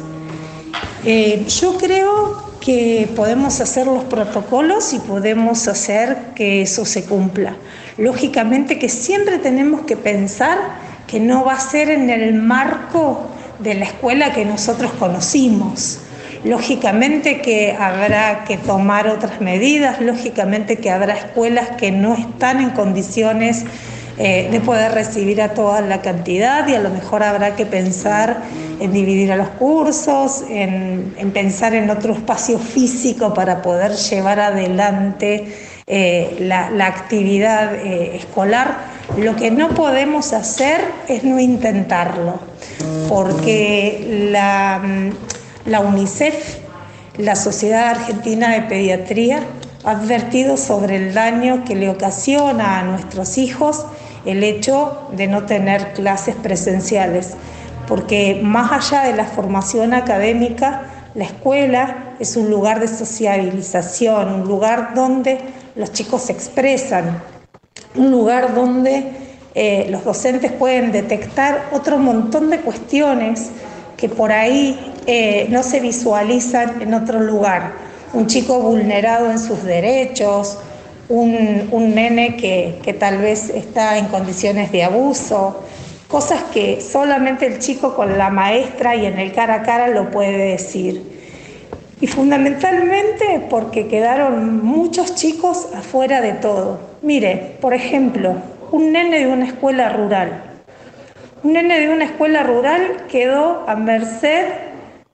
Eh, yo creo que podemos hacer los protocolos y podemos hacer que eso se cumpla. Lógicamente que siempre tenemos que pensar que no va a ser en el marco de la escuela que nosotros conocimos. Lógicamente que habrá que tomar otras medidas, lógicamente que habrá escuelas que no están en condiciones eh, de poder recibir a toda la cantidad y a lo mejor habrá que pensar en dividir a los cursos, en, en pensar en otro espacio físico para poder llevar adelante eh, la, la, actividad eh, escolar. Lo que no podemos hacer es no intentarlo, porque la la UNICEF, la Sociedad Argentina de Pediatría, ha advertido sobre el daño que le ocasiona a nuestros hijos el hecho de no tener clases presenciales, porque más allá de la formación académica, la escuela es un lugar de sociabilización, un lugar donde los chicos se expresan, un lugar donde eh, los docentes pueden detectar otro montón de cuestiones que por ahí eh, no se visualizan en otro lugar. Un chico vulnerado en sus derechos, un, un nene que, que tal vez está en condiciones de abuso, cosas que solamente el chico con la maestra y en el cara a cara lo puede decir. Y fundamentalmente porque quedaron muchos chicos afuera de todo. Mire, por ejemplo, un nene de una escuela rural. Un nene de una escuela rural quedó a merced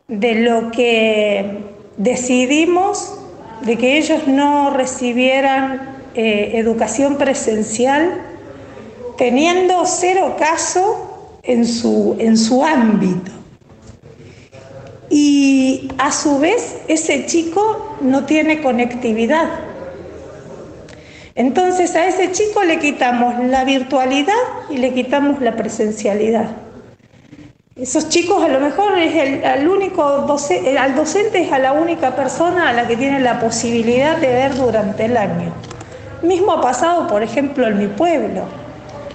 de lo que decidimos de que ellos no recibieran eh, educación presencial teniendo cero caso en su, en su ámbito. Y a su vez ese chico no tiene conectividad. Entonces a ese chico le quitamos la virtualidad y le quitamos la presencialidad. Esos chicos a lo mejor es el, al único al docente es a la única persona a la que tiene la posibilidad de ver durante el año. Mismo ha pasado, por ejemplo, en mi pueblo.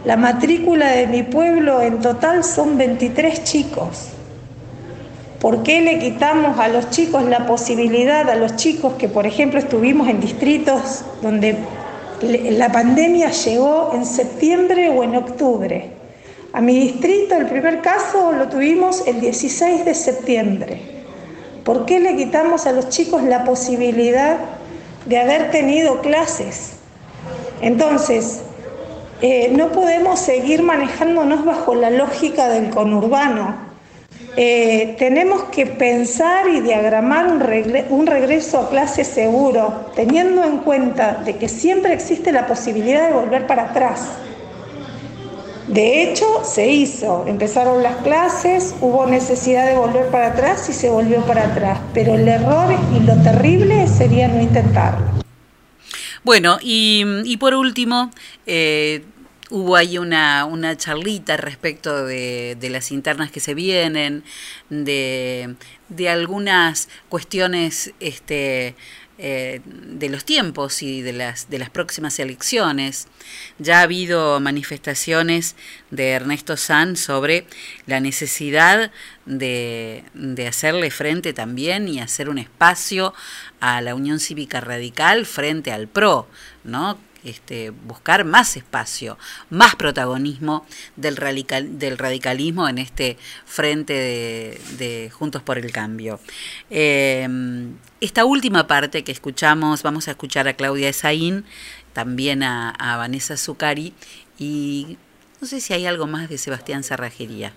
La matrícula de mi pueblo en total son 23 chicos. ¿Por qué le quitamos a los chicos la posibilidad, a los chicos que, por ejemplo, estuvimos en distritos donde la pandemia llegó en septiembre o en octubre? A mi distrito el primer caso lo tuvimos el 16 de septiembre. ¿Por qué le quitamos a los chicos la posibilidad de haber tenido clases? Entonces, eh, no podemos seguir manejándonos bajo la lógica del conurbano. Eh, tenemos que pensar y diagramar un, un regreso a clase seguro, teniendo en cuenta de que siempre existe la posibilidad de volver para atrás. De hecho, se hizo, empezaron las clases, hubo necesidad de volver para atrás y se volvió para atrás, pero el error y lo terrible sería no intentarlo. Bueno, y, y por último, eh, hubo ahí una, una charlita respecto de, de, las internas que se vienen, de, de algunas cuestiones este, eh, de los tiempos y de las, de las próximas elecciones. Ya ha habido manifestaciones de Ernesto Sanz sobre la necesidad de, de hacerle frente también y hacer un espacio a la Unión Cívica Radical frente al PRO, ¿no? Este, buscar más espacio, más protagonismo del, del radicalismo en este frente de, Juntos por el Cambio. Eh, esta última parte que escuchamos, vamos a escuchar a Claudia Esaín, también a, a Vanessa Zucari y no sé si hay algo más de Sebastián Cerrajería.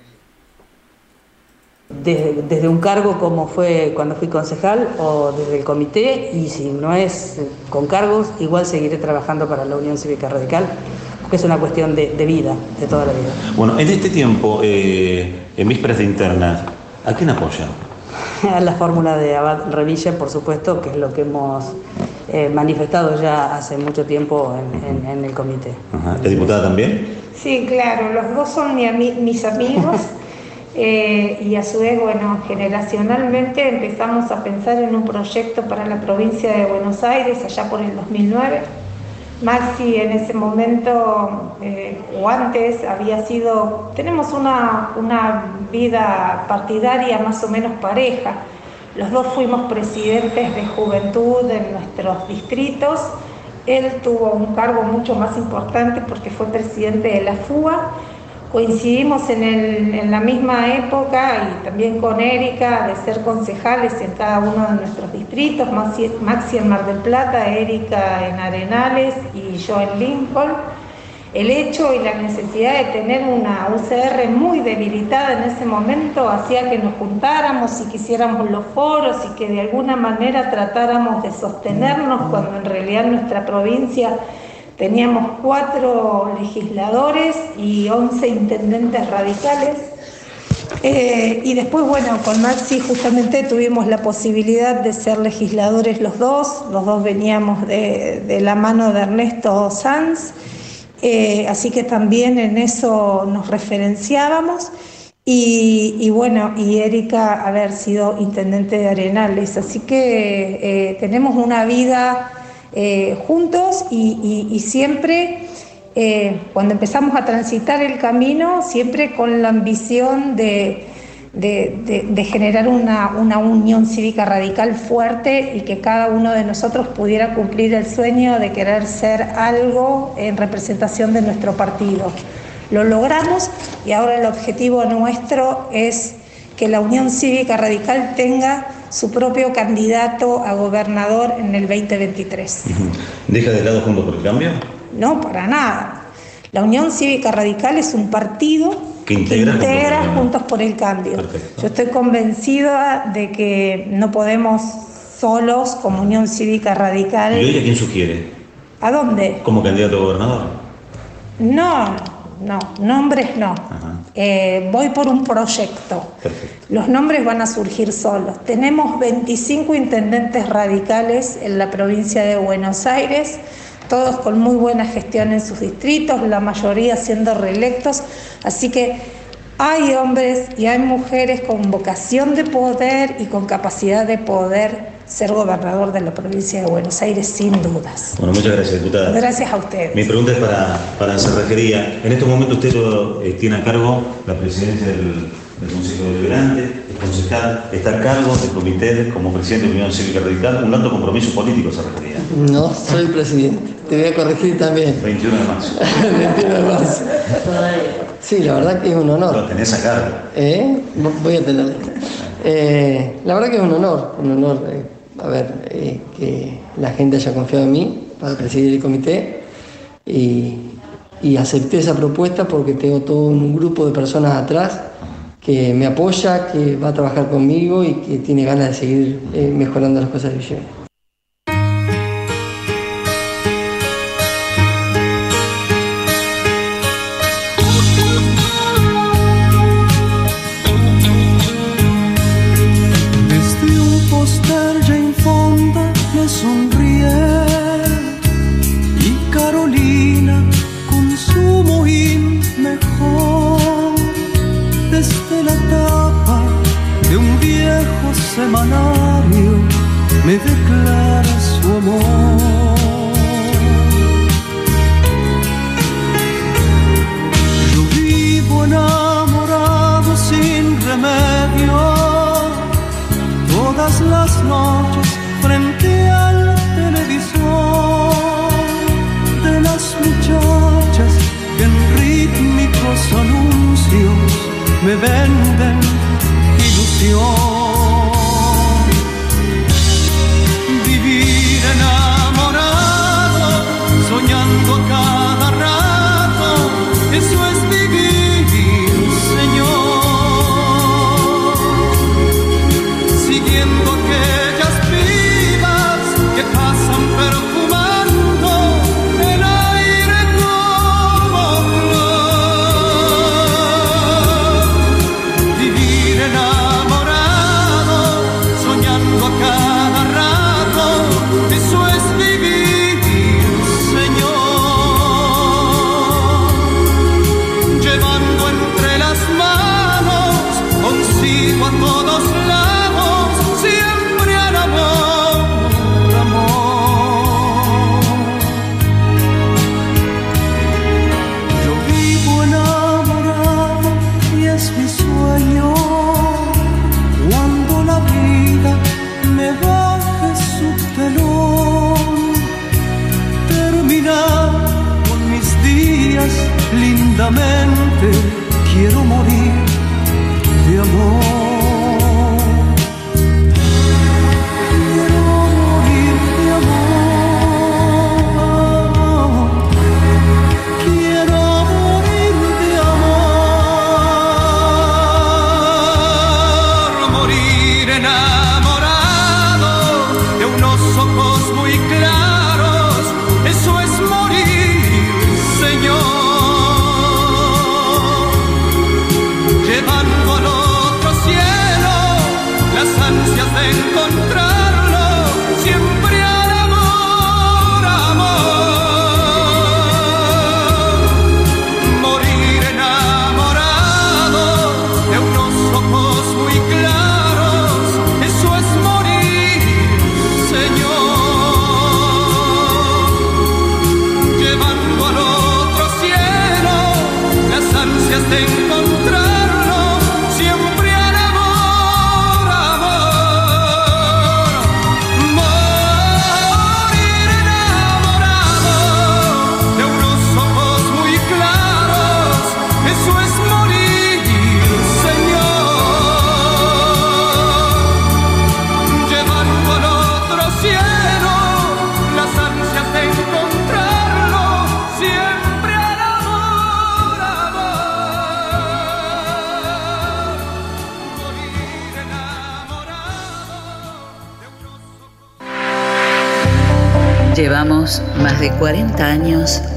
Desde, desde, un cargo como fue cuando fui concejal o desde el comité y si no es con cargos, igual seguiré trabajando para la Unión Cívica Radical, porque es una cuestión de, de vida, de toda la vida. Bueno, en este tiempo, eh, en vísperas de internas, ¿a quién apoya? <laughs> A la fórmula de Abad Revilla, por supuesto, que es lo que hemos eh, manifestado ya hace mucho tiempo en, en, en el comité. Ajá. ¿La diputada también? Sí, claro, los dos son mi, mis amigos. <laughs> Eh, y a su vez, bueno, generacionalmente empezamos a pensar en un proyecto para la provincia de Buenos Aires allá por el 2009. Maxi en ese momento eh, o antes había sido, tenemos una, una vida partidaria más o menos pareja. Los dos fuimos presidentes de juventud en nuestros distritos. Él tuvo un cargo mucho más importante porque fue presidente de la FUA coincidimos en, la misma época y también con Erika de ser concejales en cada uno de nuestros distritos, Maxi, Maxi en Mar del Plata, Erika en Arenales y yo en Lincoln. El hecho y la necesidad de tener una UCR muy debilitada en ese momento hacía que nos juntáramos y quisiéramos los foros y que de alguna manera tratáramos de sostenernos cuando en realidad nuestra provincia Teníamos cuatro legisladores y once intendentes radicales. Eh, y después, bueno, con Maxi justamente tuvimos la posibilidad de ser legisladores los dos. Los dos veníamos de, la mano de Ernesto Sanz. Eh, así que también en eso nos referenciábamos. Y, y, bueno, y Erika haber sido intendente de Arenales. Así que eh, tenemos una vida eh, juntos y, siempre, eh, cuando empezamos a transitar el camino, siempre con la ambición de, de generar una, una, unión cívica radical fuerte y que cada uno de nosotros pudiera cumplir el sueño de querer ser algo en representación de nuestro partido. Lo logramos y ahora el objetivo nuestro es que la Unión Cívica Radical tenga su propio candidato a gobernador en el 2023. ¿Deja de lado Juntos por el Cambio? No, para nada. La Unión Cívica Radical es un partido Que integra Juntos por el Cambio. Yo estoy convencida de que no podemos solos, como Unión Cívica Radical. ¿Y hoy a quién sugiere? ¿A dónde? Como candidato a gobernador. No, no, nombres no. Eh, voy por un proyecto. Los nombres van a surgir solos. Tenemos 25 intendentes radicales en la provincia de Buenos Aires, todos con muy buena gestión en sus distritos, la mayoría siendo reelectos. Así que hay hombres y hay mujeres con vocación de poder y con capacidad de poder ser gobernador de la provincia de Buenos Aires, sin dudas. Bueno, muchas gracias, diputada. Gracias a ustedes. Mi pregunta es para, para Cerrajería. En este momento usted lo, eh, tiene a cargo la presidencia del, del Consejo Deliberante, es concejal, está a cargo del comité como presidente de la Unión Cívica Radical, un alto compromiso político, Cerrajería. No, soy presidente. Te voy a corregir también. 21 de marzo. <laughs> 21 de marzo. Sí, la verdad que es un honor. Lo tenés a cargo. ¿Eh? Vo- Voy a tener. Eh, la verdad que es un honor, un honor, eh, a ver, eh, que la gente haya confiado en mí para presidir el comité y, y acepté esa propuesta porque tengo todo un grupo de personas atrás que me apoya, que va a trabajar conmigo y que tiene ganas de seguir eh, mejorando las cosas de.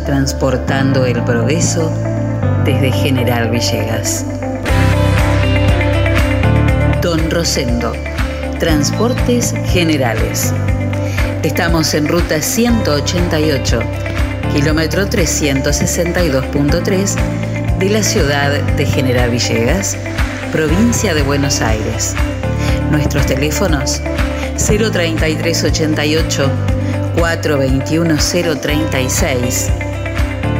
Transportando el progreso desde General Villegas. Don Rosendo, Transportes Generales. Estamos en ruta 188, kilómetro 362.3 de la ciudad de General Villegas, provincia de Buenos Aires. Nuestros teléfonos 03388 421 036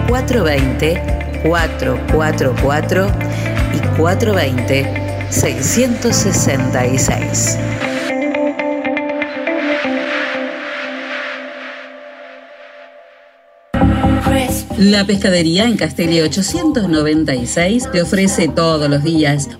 420 444 y 420 666. La pescadería en Castelli 896 te ofrece todos los días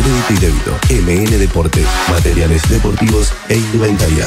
crédito y débito. MN Deportes, materiales deportivos e indumentaria.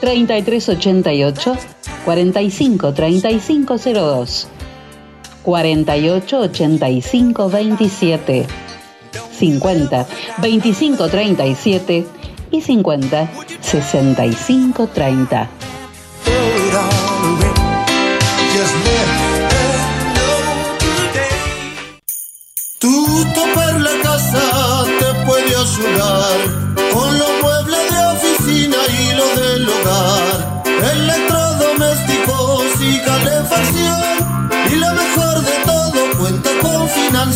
3388 45 3502 48 85 27 50 25 37 y 50 65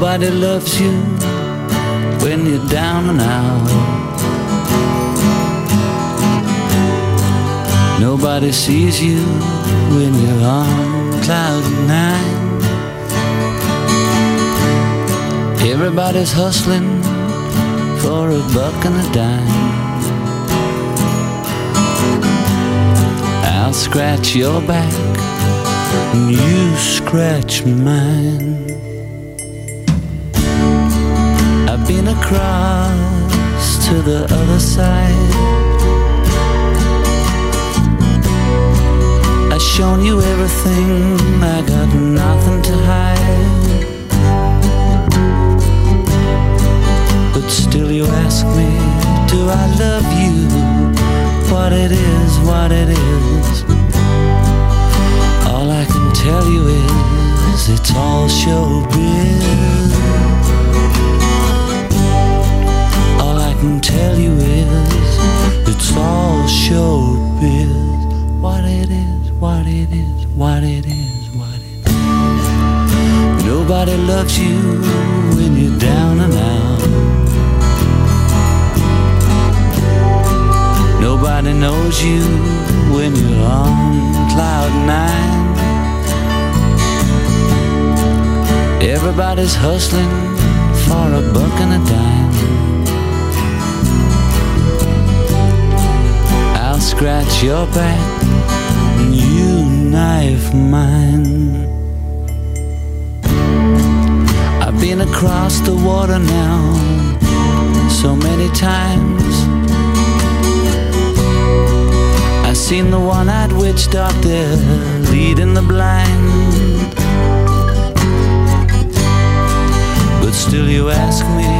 Nobody loves you when you're down and out. Nobody sees you when you're on cloud nine. Everybody's hustling for a buck and a dime. I'll scratch your back and you scratch mine. Across to the other side. I've shown you everything, I got nothing to hide. But still you ask me, do I love you? What it is, what it is. All I can tell you is it's all showbiz. Can tell you is it's all showbiz. What it is, what it is, what it is, what it is. Nobody loves you when you're down and out. Nobody knows you when you're on cloud nine. Everybody's hustling for a buck and a dime. I'll scratch your back and you knife mine. I've been across the water now so many times. I've seen the one-eyed witch doctor leading the blind. But still you ask me,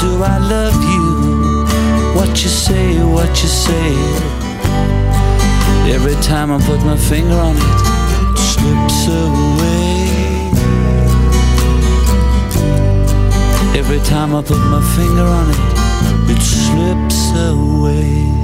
do I love you? What you say, what you say. Every time I put my finger on it, it slips away. Every time I put my finger on it, it slips away.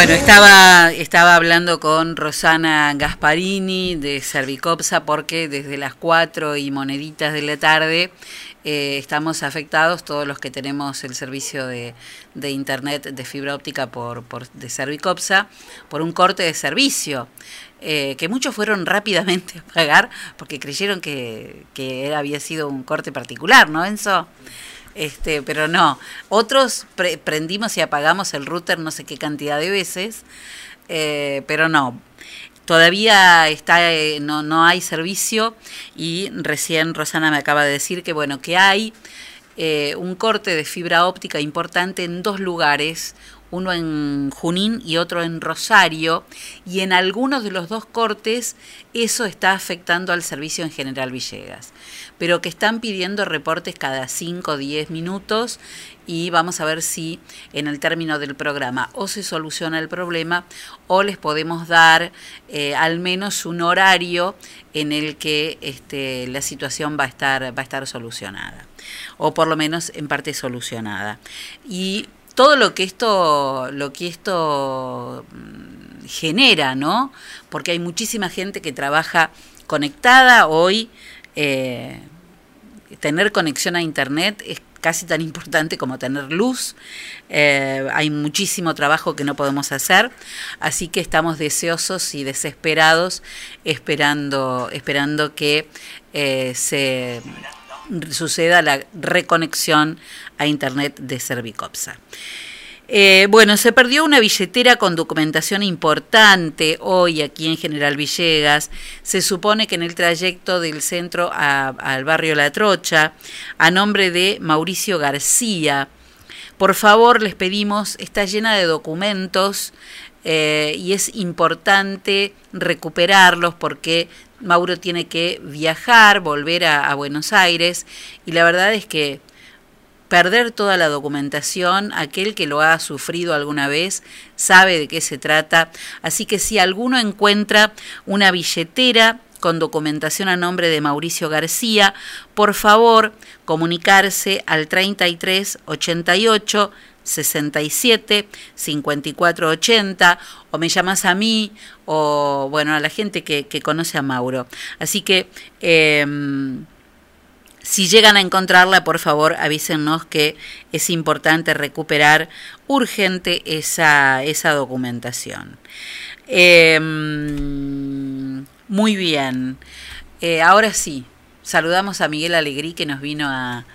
Bueno, estaba, estaba hablando con Rosana Gasparini de Servicopsa porque desde las 4 y moneditas de la tarde eh, estamos afectados todos los que tenemos el servicio de, de internet de fibra óptica por, por de Servicopsa por un corte de servicio. eh, que muchos fueron rápidamente a pagar porque creyeron que, que había sido un corte particular, ¿no, Enzo? Este, pero no. Otros pre- prendimos y apagamos el router no sé qué cantidad de veces, eh, pero no. Todavía está, eh, no, no hay servicio y recién Rosana me acaba de decir que bueno, que hay eh, un corte de fibra óptica importante en dos lugares, uno en Junín y otro en Rosario, y en algunos de los dos cortes eso está afectando al servicio en General Villegas, pero que están pidiendo reportes cada 5 o 10 minutos y vamos a ver si en el término del programa o se soluciona el problema o les podemos dar eh, al menos un horario en el que este, la situación va a estar va a estar solucionada o por lo menos en parte solucionada. Y todo lo que esto lo que esto mm, genera no porque hay muchísima gente que trabaja conectada hoy eh, tener conexión a internet es casi tan importante como tener luz. Eh, hay muchísimo trabajo que no podemos hacer, así que estamos deseosos y desesperados esperando, esperando que eh, se suceda la reconexión a internet de Servicopsa. Eh, bueno, se perdió una billetera con documentación importante hoy aquí en General Villegas. Se supone que en el trayecto del centro al barrio La Trocha, a nombre de Mauricio García. Por favor, les pedimos, está llena de documentos eh, y es importante recuperarlos porque Mauro tiene que viajar, volver a, Buenos Aires y la verdad es que perder toda la documentación, aquel que lo ha sufrido alguna vez sabe de qué se trata, así que si alguno encuentra una billetera con documentación a nombre de Mauricio García, por favor comunicarse al 33 88 67 54 80 o me llamas a mí o bueno a la gente que, que conoce a Mauro. Así que em, si llegan a encontrarla, por favor, avísennos que es importante recuperar urgente esa, esa documentación. Eh, muy bien. Eh, ahora sí, saludamos a Miguel Alegrí que nos vino a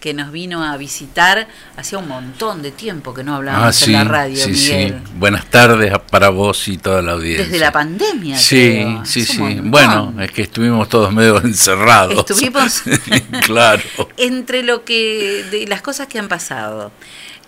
que nos vino a visitar. Hacía un montón de tiempo que no hablábamos Ah, sí, en la radio, sí, Miguel. sí. Buenas tardes para vos y toda la audiencia. Desde la pandemia. Sí, creo. sí, sí. montón. Bueno, es que estuvimos todos medio <laughs> encerrados. Estuvimos <laughs> claro. entre lo que de las cosas que han pasado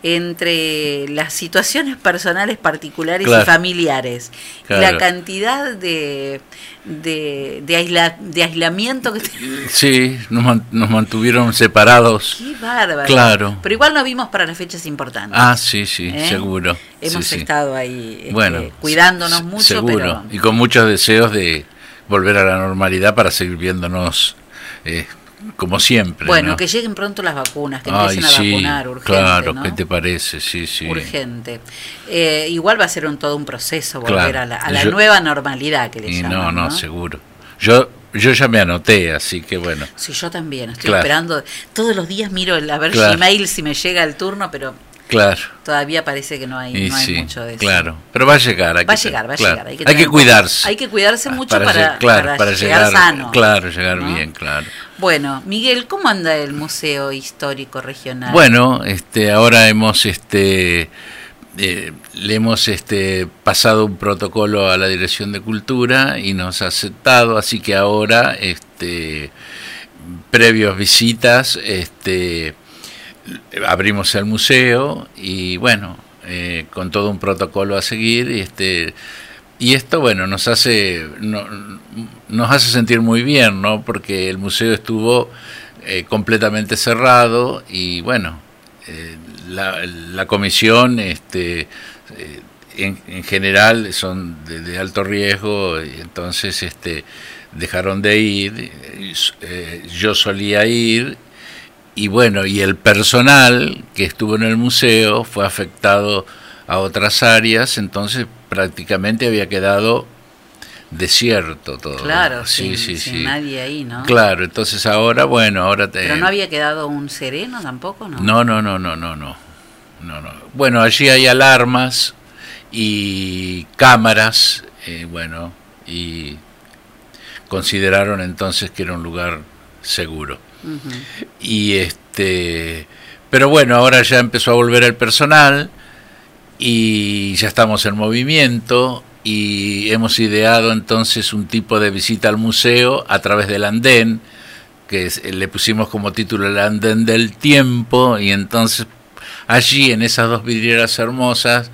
entre las situaciones personales particulares Claro. y familiares Claro. la cantidad de de, de, aisla- de aislamiento que <laughs> Sí, nos, man- nos mantuvieron separados. qué bárbaro Claro. pero igual nos vimos para las fechas importantes Ah, sí, sí, ¿Eh? seguro. hemos Sí, sí. estado ahí este, Bueno, cuidándonos mucho seguro. pero Y con muchos deseos de volver a la normalidad para seguir viéndonos eh, como siempre. bueno ¿no? que lleguen pronto las vacunas que Ay, empiecen a sí, vacunar urgente claro, ¿no? ¿qué te parece? Sí, sí. urgente. Eh, igual va a ser un, todo un proceso volver Claro. a la, a la Yo- nueva normalidad que le Y llaman. no, no, ¿no? seguro. Yo, yo ya me anoté, así que bueno. Sí, yo también. Estoy Claro. esperando. Todos los días miro el, a ver Claro. Gmail si me llega el turno, pero Claro. todavía parece que no hay, no hay sí, mucho de eso. claro. Pero va a llegar. hay Va a que- llegar, va a claro. llegar. Hay que, Hay que cuidarse. Hay que cuidarse mucho para, lle- claro, para para llegar, sano. Claro, llegar ¿no? bien, claro. Bueno, Miguel, ¿cómo anda el Museo Histórico Regional? Bueno, este, ahora hemos, este, eh, le hemos, este, pasado un protocolo a la Dirección de Cultura y nos ha aceptado, así que ahora, este, previos visitas, este, abrimos el museo y bueno, eh, con todo un protocolo a seguir, y este, y esto, bueno, nos hace, no- nos hace sentir muy bien, ¿no? Porque el museo estuvo eh, completamente cerrado y, bueno, eh, la, la comisión, este, eh, en, en general, son de, alto riesgo y entonces, este, dejaron de ir. eh, yo solía ir y bueno, y el personal que estuvo en el museo fue afectado a otras áreas, entonces prácticamente había quedado desierto todo. Claro, sí, sin, sí, sin sí. nadie ahí, ¿no? Claro, entonces ahora, bueno, ahora te... Pero no había quedado un sereno tampoco, ¿no? No, no, no, no, no, no. No, no. Bueno, allí hay alarmas y cámaras, eh, bueno, y consideraron entonces que era un lugar seguro. Y este, pero bueno, ahora ya empezó a volver el personal y ya estamos en movimiento y hemos ideado entonces un tipo de visita al museo a través del andén, que le pusimos como título el andén del tiempo y entonces allí en esas dos vidrieras hermosas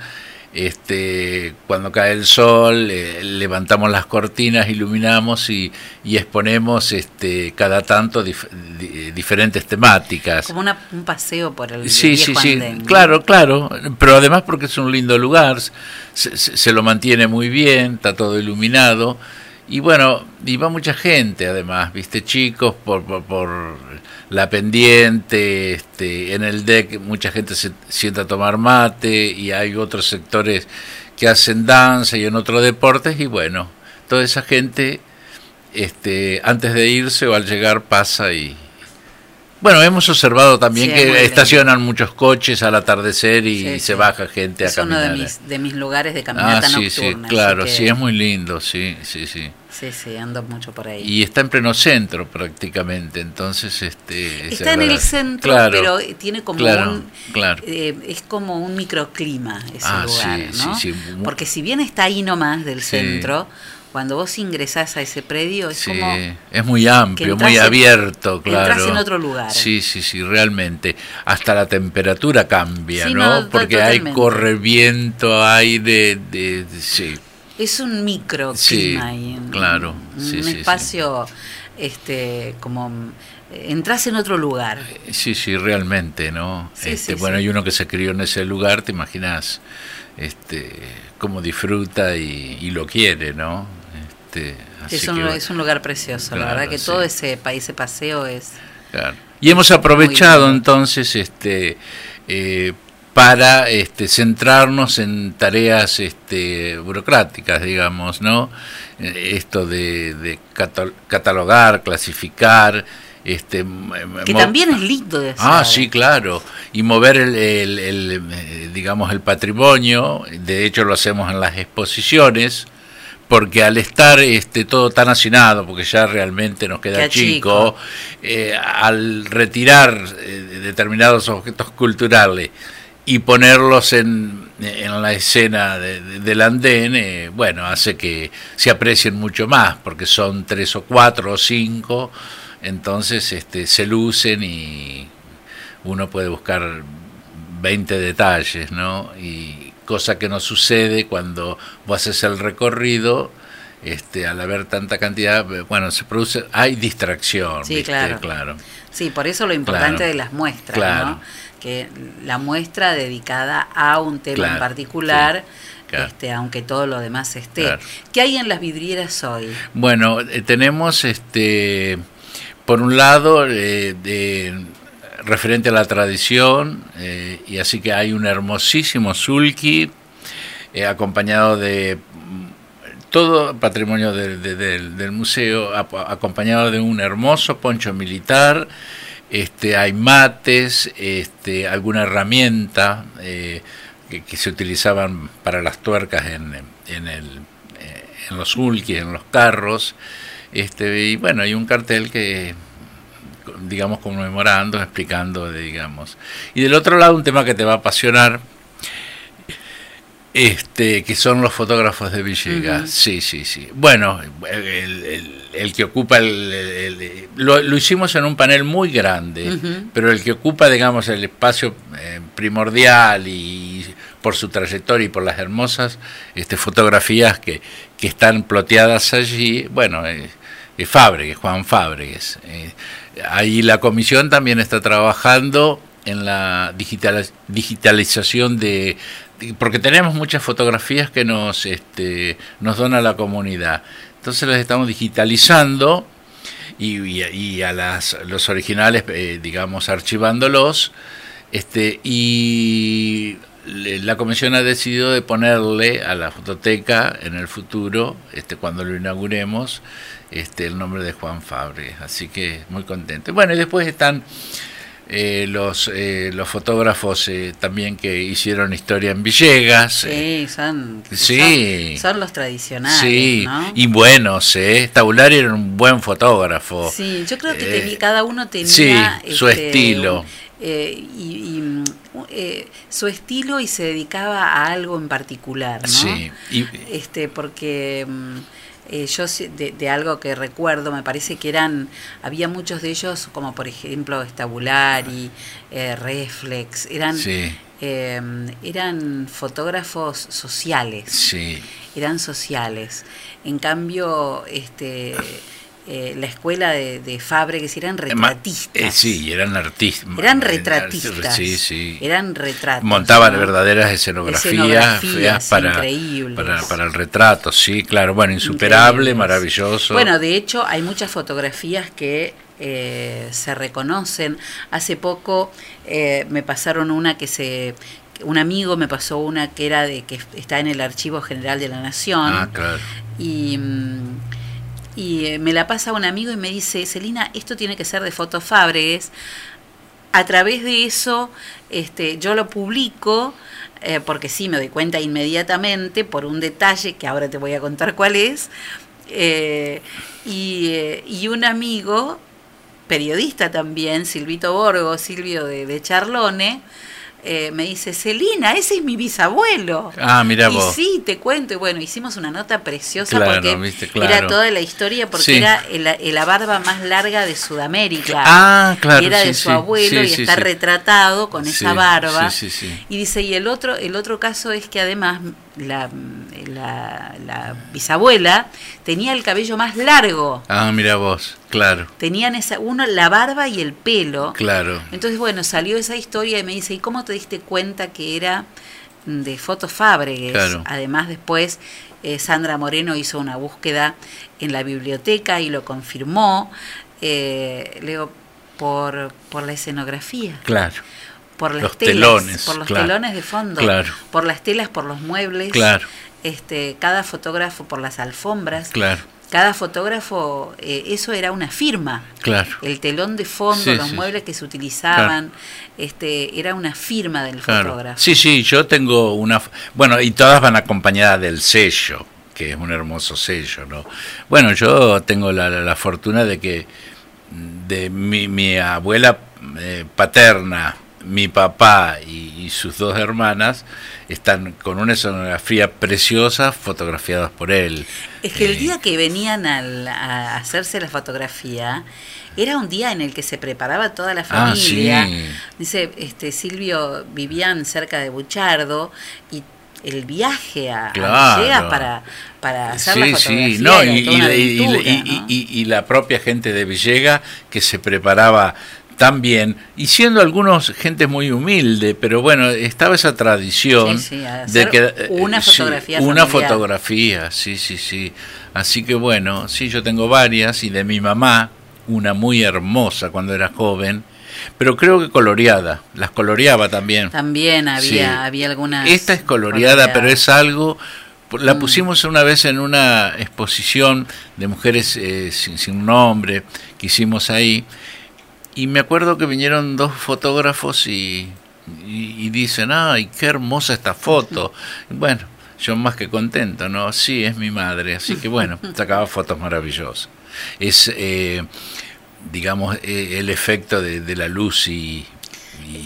este, cuando cae el sol, eh, levantamos las cortinas, iluminamos y, y exponemos este, cada tanto dif- di- diferentes temáticas. Como una- un paseo por el Sí, sí, viejo sí, andén, ¿no? claro, claro, pero además porque es un lindo lugar, se, se- se lo mantiene muy bien, está todo iluminado y bueno, y va mucha gente además, viste, chicos por, por, por la pendiente, este, en el deck mucha gente se sienta a tomar mate y hay otros sectores que hacen danza y en otros deportes y bueno, toda esa gente este, antes de irse o al llegar pasa y, bueno, hemos observado también Sí, es que estacionan muchos coches al atardecer y Sí, se sí. baja gente Es a uno caminar. de mis, de mis lugares de ah, caminata sí, sí, nocturna. así claro, que- sí, es muy lindo, sí, sí, sí. Sí, sí, ando mucho por ahí. Y está en pleno centro prácticamente, entonces este es Está en el centro, Claro, pero tiene como claro, un... claro. eh, es como un microclima ese Ah, lugar, sí, ¿no? sí, sí, mu- Porque si bien está ahí nomás del centro, cuando vos ingresás a ese predio es Sí, como... es muy amplio, muy en- abierto, claro. entras en otro lugar. Sí, sí, sí, realmente. Hasta la temperatura cambia, ¿no? Porque hay totalmente. corre viento, hay de, de- de- sí, Es un microclima Sí, ahí, un- claro, un sí, sí. espacio este como eh, entras en otro lugar. sí, sí, realmente, ¿no? Sí, este, sí, bueno, sí. y uno que se crió en ese lugar, te imaginas, este, cómo disfruta y, y lo quiere, ¿no? Este, así Es un, que, es un lugar precioso, la verdad que todo ese país, ese paseo es... Claro. Y hemos aprovechado entonces este eh, para este, centrarnos en tareas este, burocráticas, digamos, ¿no? Eh, Esto de, de catal- catalogar, clasificar, este, Que también es lindo de hacer. Ah, sí, claro. Y mover el, el- el, eh, digamos, el patrimonio. De hecho, lo hacemos en las exposiciones. Porque al estar este, todo tan hacinado, porque ya realmente nos queda chico, eh, al retirar eh, determinados objetos culturales y ponerlos en, en la escena de- de- del andén, eh, bueno, hace que se aprecien mucho más, porque son tres o cuatro o cinco, entonces este, se lucen y uno puede buscar 20 detalles, ¿no? Y cosa que no sucede cuando vos haces el recorrido, este, al haber tanta cantidad, bueno, se produce, hay distracción, Sí, ¿viste? claro. claro. Sí, por eso lo importante Claro. de las muestras, Claro. ¿no? Que la muestra dedicada a un tema en particular, sí, claro. este, aunque todo lo demás esté. Claro. ¿Qué hay en las vidrieras hoy? Bueno, eh, tenemos este por un lado eh, de referente a la tradición eh, y así que hay un hermosísimo sulky eh, acompañado de mm, todo patrimonio de- de- del- del museo ap- acompañado de un hermoso poncho militar este hay mates este alguna herramienta eh, que, se utilizaban para las tuercas en, el eh, en los sulkis, en los carros, este y bueno, hay un cartel que digamos conmemorando, explicando, digamos. Y del otro lado un tema que te va a apasionar este que son los fotógrafos de Villegas. Sí, sí, sí. Bueno, el, el- el que ocupa el, lo, lo hicimos en un panel muy grande, pero el que ocupa, digamos, el espacio eh, primordial y por su trayectoria y por las hermosas este, fotografías que, que están ploteadas allí, bueno, eh, es Fábregues, Juan Fábregues. Eh, ahí la comisión también está trabajando en la digital, digitalización de- porque tenemos muchas fotografías que nos este, nos dona la comunidad. Entonces las estamos digitalizando y, y- y a las, los originales, eh, digamos, archivándolos, este, y la comisión ha decidido de ponerle a la fototeca en el futuro, este, cuando lo inauguremos, este, el nombre de Juan Fabre. Así que muy contento. Bueno, y después están eh, los, eh, los fotógrafos eh, también que hicieron historia en Villegas. eh, Sí, son, Sí. son, son los tradicionales, Sí, ¿no? y buenos, ¿eh? Tabulari era un buen fotógrafo. Sí, yo creo que Eh, tenía- cada uno tenía sí, su este, estilo. un- eh, y, y, mm, eh, su estilo y se dedicaba a algo en particular, ¿no? Sí, y- este, porque mm, eh, yo de, de algo que recuerdo, me parece que eran, había muchos de ellos, como por ejemplo Estabulari, eh, Reflex, eran, Sí. eh, eran fotógrafos sociales Sí, eran sociales. En cambio, este, eh, la escuela de, de Fábregues eran Eh, retratistas. eh, sí, eran artistas. Eran retratistas. Sí, sí. Eran retratos. Montaban ¿no? verdaderas escenografías, Escenografías para, para, para el retrato, sí, claro. Bueno, insuperable, maravilloso. Bueno, de hecho, hay muchas fotografías que eh, se reconocen. Hace poco me pasaron una que se. Un amigo me pasó una que era de que está en el Archivo General de la Nación. ah, claro. y, mm, y eh, me la pasa un amigo y me dice, Celina, esto tiene que ser de Fotos Fábregues. A través de eso este, yo lo publico, eh, porque sí, me doy cuenta inmediatamente por un detalle que ahora te voy a contar cuál es. eh, y, y un amigo, periodista también, Silvito Borgo, Silvio de Charlone, eh, me dice, Celina, ese es mi bisabuelo. Ah, mira y vos. sí, te cuento. Y bueno, hicimos una nota preciosa Claro, porque viste, era toda la historia, porque Sí. era el- la barba más larga de Sudamérica. Ah, claro, Y era sí, de su sí, abuelo y está retratado con esa barba. sí, sí, sí. Y dice, y el otro, el otro caso es que además la, la, la bisabuela tenía el cabello más largo. Ah, mira vos, claro, Tenían esa, uno la barba y el pelo. claro. Entonces, bueno, salió esa historia y me dice, ¿y cómo te diste cuenta que era de Fotos Fábregues? Claro. Además, después eh, Sandra Moreno hizo una búsqueda en la biblioteca y lo confirmó. Eh, le digo, por, por la escenografía, Claro, por las Los telas, telones, por los claro. telones de fondo, Claro. por las telas, por los muebles, Claro. este, cada fotógrafo por las alfombras, claro, cada fotógrafo, eh, eso era una firma claro. el telón de fondo, Sí, los sí, muebles que se utilizaban, este, era una firma del fotógrafo. Sí, sí, yo tengo una... Bueno, y todas van acompañadas del sello, que es un hermoso sello, ¿no? Bueno, yo tengo la, la- la fortuna de que de mi, mi abuela eh, paterna, mi papá y, y sus dos hermanas están con una escenografía preciosa fotografiadas por él. Es que el día que venían al- a hacerse la fotografía, era un día en el que se preparaba toda la Ah, familia. sí. Dice, este Silvio vivían cerca de Buchardo y el viaje a, Claro. Villegas para, para hacer la Sí, fotografía sí, no, era y, toda y- una y- y- aventura, y- ¿no? y- y la propia gente de Villega que se preparaba tan bien, y siendo algunos gente muy humilde, pero bueno, estaba esa tradición Sí, sí, de que eh, una sí, fotografía una familiar. fotografía, sí, sí, sí. Así que bueno, sí, yo tengo varias y de mi mamá, una muy hermosa cuando era joven, pero creo que coloreada, las coloreaba también. También había, Sí. había algunas... Esta es coloreada, pero es algo. La Mm. pusimos una vez en una exposición de mujeres eh, sin, sin nombre que hicimos ahí. Y me acuerdo que vinieron dos fotógrafos y, y, y dicen: ¡Ay, qué hermosa esta foto! Y bueno, yo más que contento, ¿no? Sí, es mi madre. Así que bueno, <laughs> sacaba fotos maravillosas. Es, eh, digamos, eh, el efecto de, de la luz y,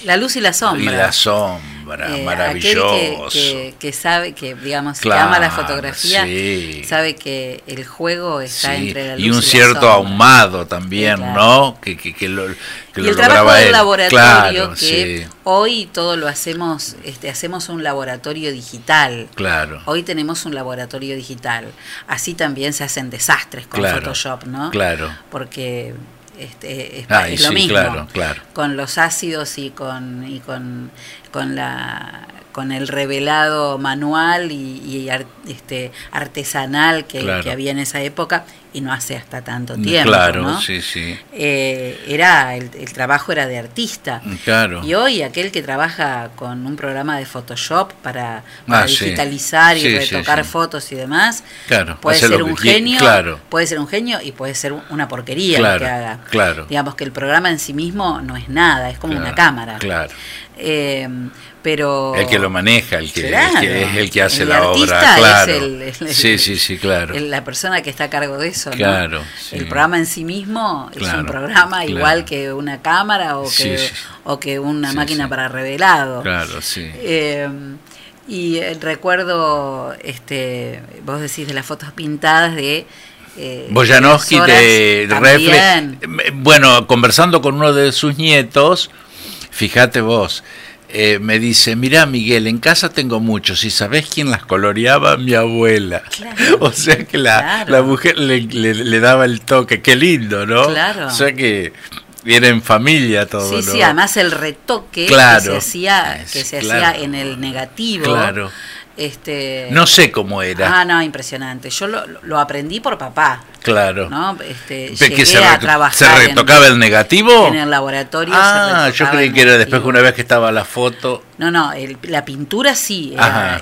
La luz y la sombra. y la sombra, Eh, maravilloso. aquel que, que- que sabe, que digamos, que Claro, ama la fotografía, sí. sabe que el juego está Sí, entre la luz y un la cierto sombra. ahumado también, Sí, claro. ¿no? Que, que, que lo, que Y lo el trabajo del laboratorio, Claro, que hoy todo lo hacemos, este, hacemos un laboratorio digital. claro, Hoy tenemos un laboratorio digital. Así también se hacen desastres con Photoshop, ¿no? claro. Porque este, es, Ah, y es lo sí, mismo. claro, claro. Con los ácidos y con y con, con la con el revelado manual y, y ar- este artesanal que, Claro. que había en esa época y no hace hasta tanto Mm, tiempo, claro, ¿no? sí, sí. Eh, era el, el trabajo era de artista. Claro. Y hoy aquel que trabaja con un programa de Photoshop para, para Ah, sí. digitalizar y Sí, retocar sí. fotos y demás, Claro, puede ser un que genio, claro. puede ser un genio y puede ser una porquería Claro, lo que haga. claro. Digamos que el programa en sí mismo no es nada, es como una cámara. Claro. Eh, pero El que lo maneja, el que, Claro. el que es el que hace El la obra, es claro. el- el- sí, sí, sí, claro. la persona que está a cargo de eso, ¿no? Claro, sí. El programa en sí mismo es un programa igual que una cámara o que, Sí, sí. o que una máquina para revelado. Claro, sí. Eh, y eh, recuerdo, este, vos decís de las fotos pintadas de... Eh, horas de Refle. también. Eh, Bueno, conversando con uno de sus nietos, fíjate vos, eh, me dice, mira Miguel, en casa tengo muchos y ¿sabés quién las coloreaba? Mi abuela. <laughs> O sea que la, Claro. la mujer le, le- le daba el toque, qué lindo, ¿no? Claro. O sea que era en familia todo, Sí, ¿no? sí, además el retoque Claro. que se hacía, que se claro. hacía en el negativo. Claro. Este, No sé cómo era. Ah, no, impresionante. Yo lo, lo aprendí por papá. Claro. ¿no? Este, que se, a trabajar ¿Se retocaba en, el negativo? en el laboratorio. se ah, yo retocaba creí que era después que una vez que estaba la foto. No, no, el- la pintura sí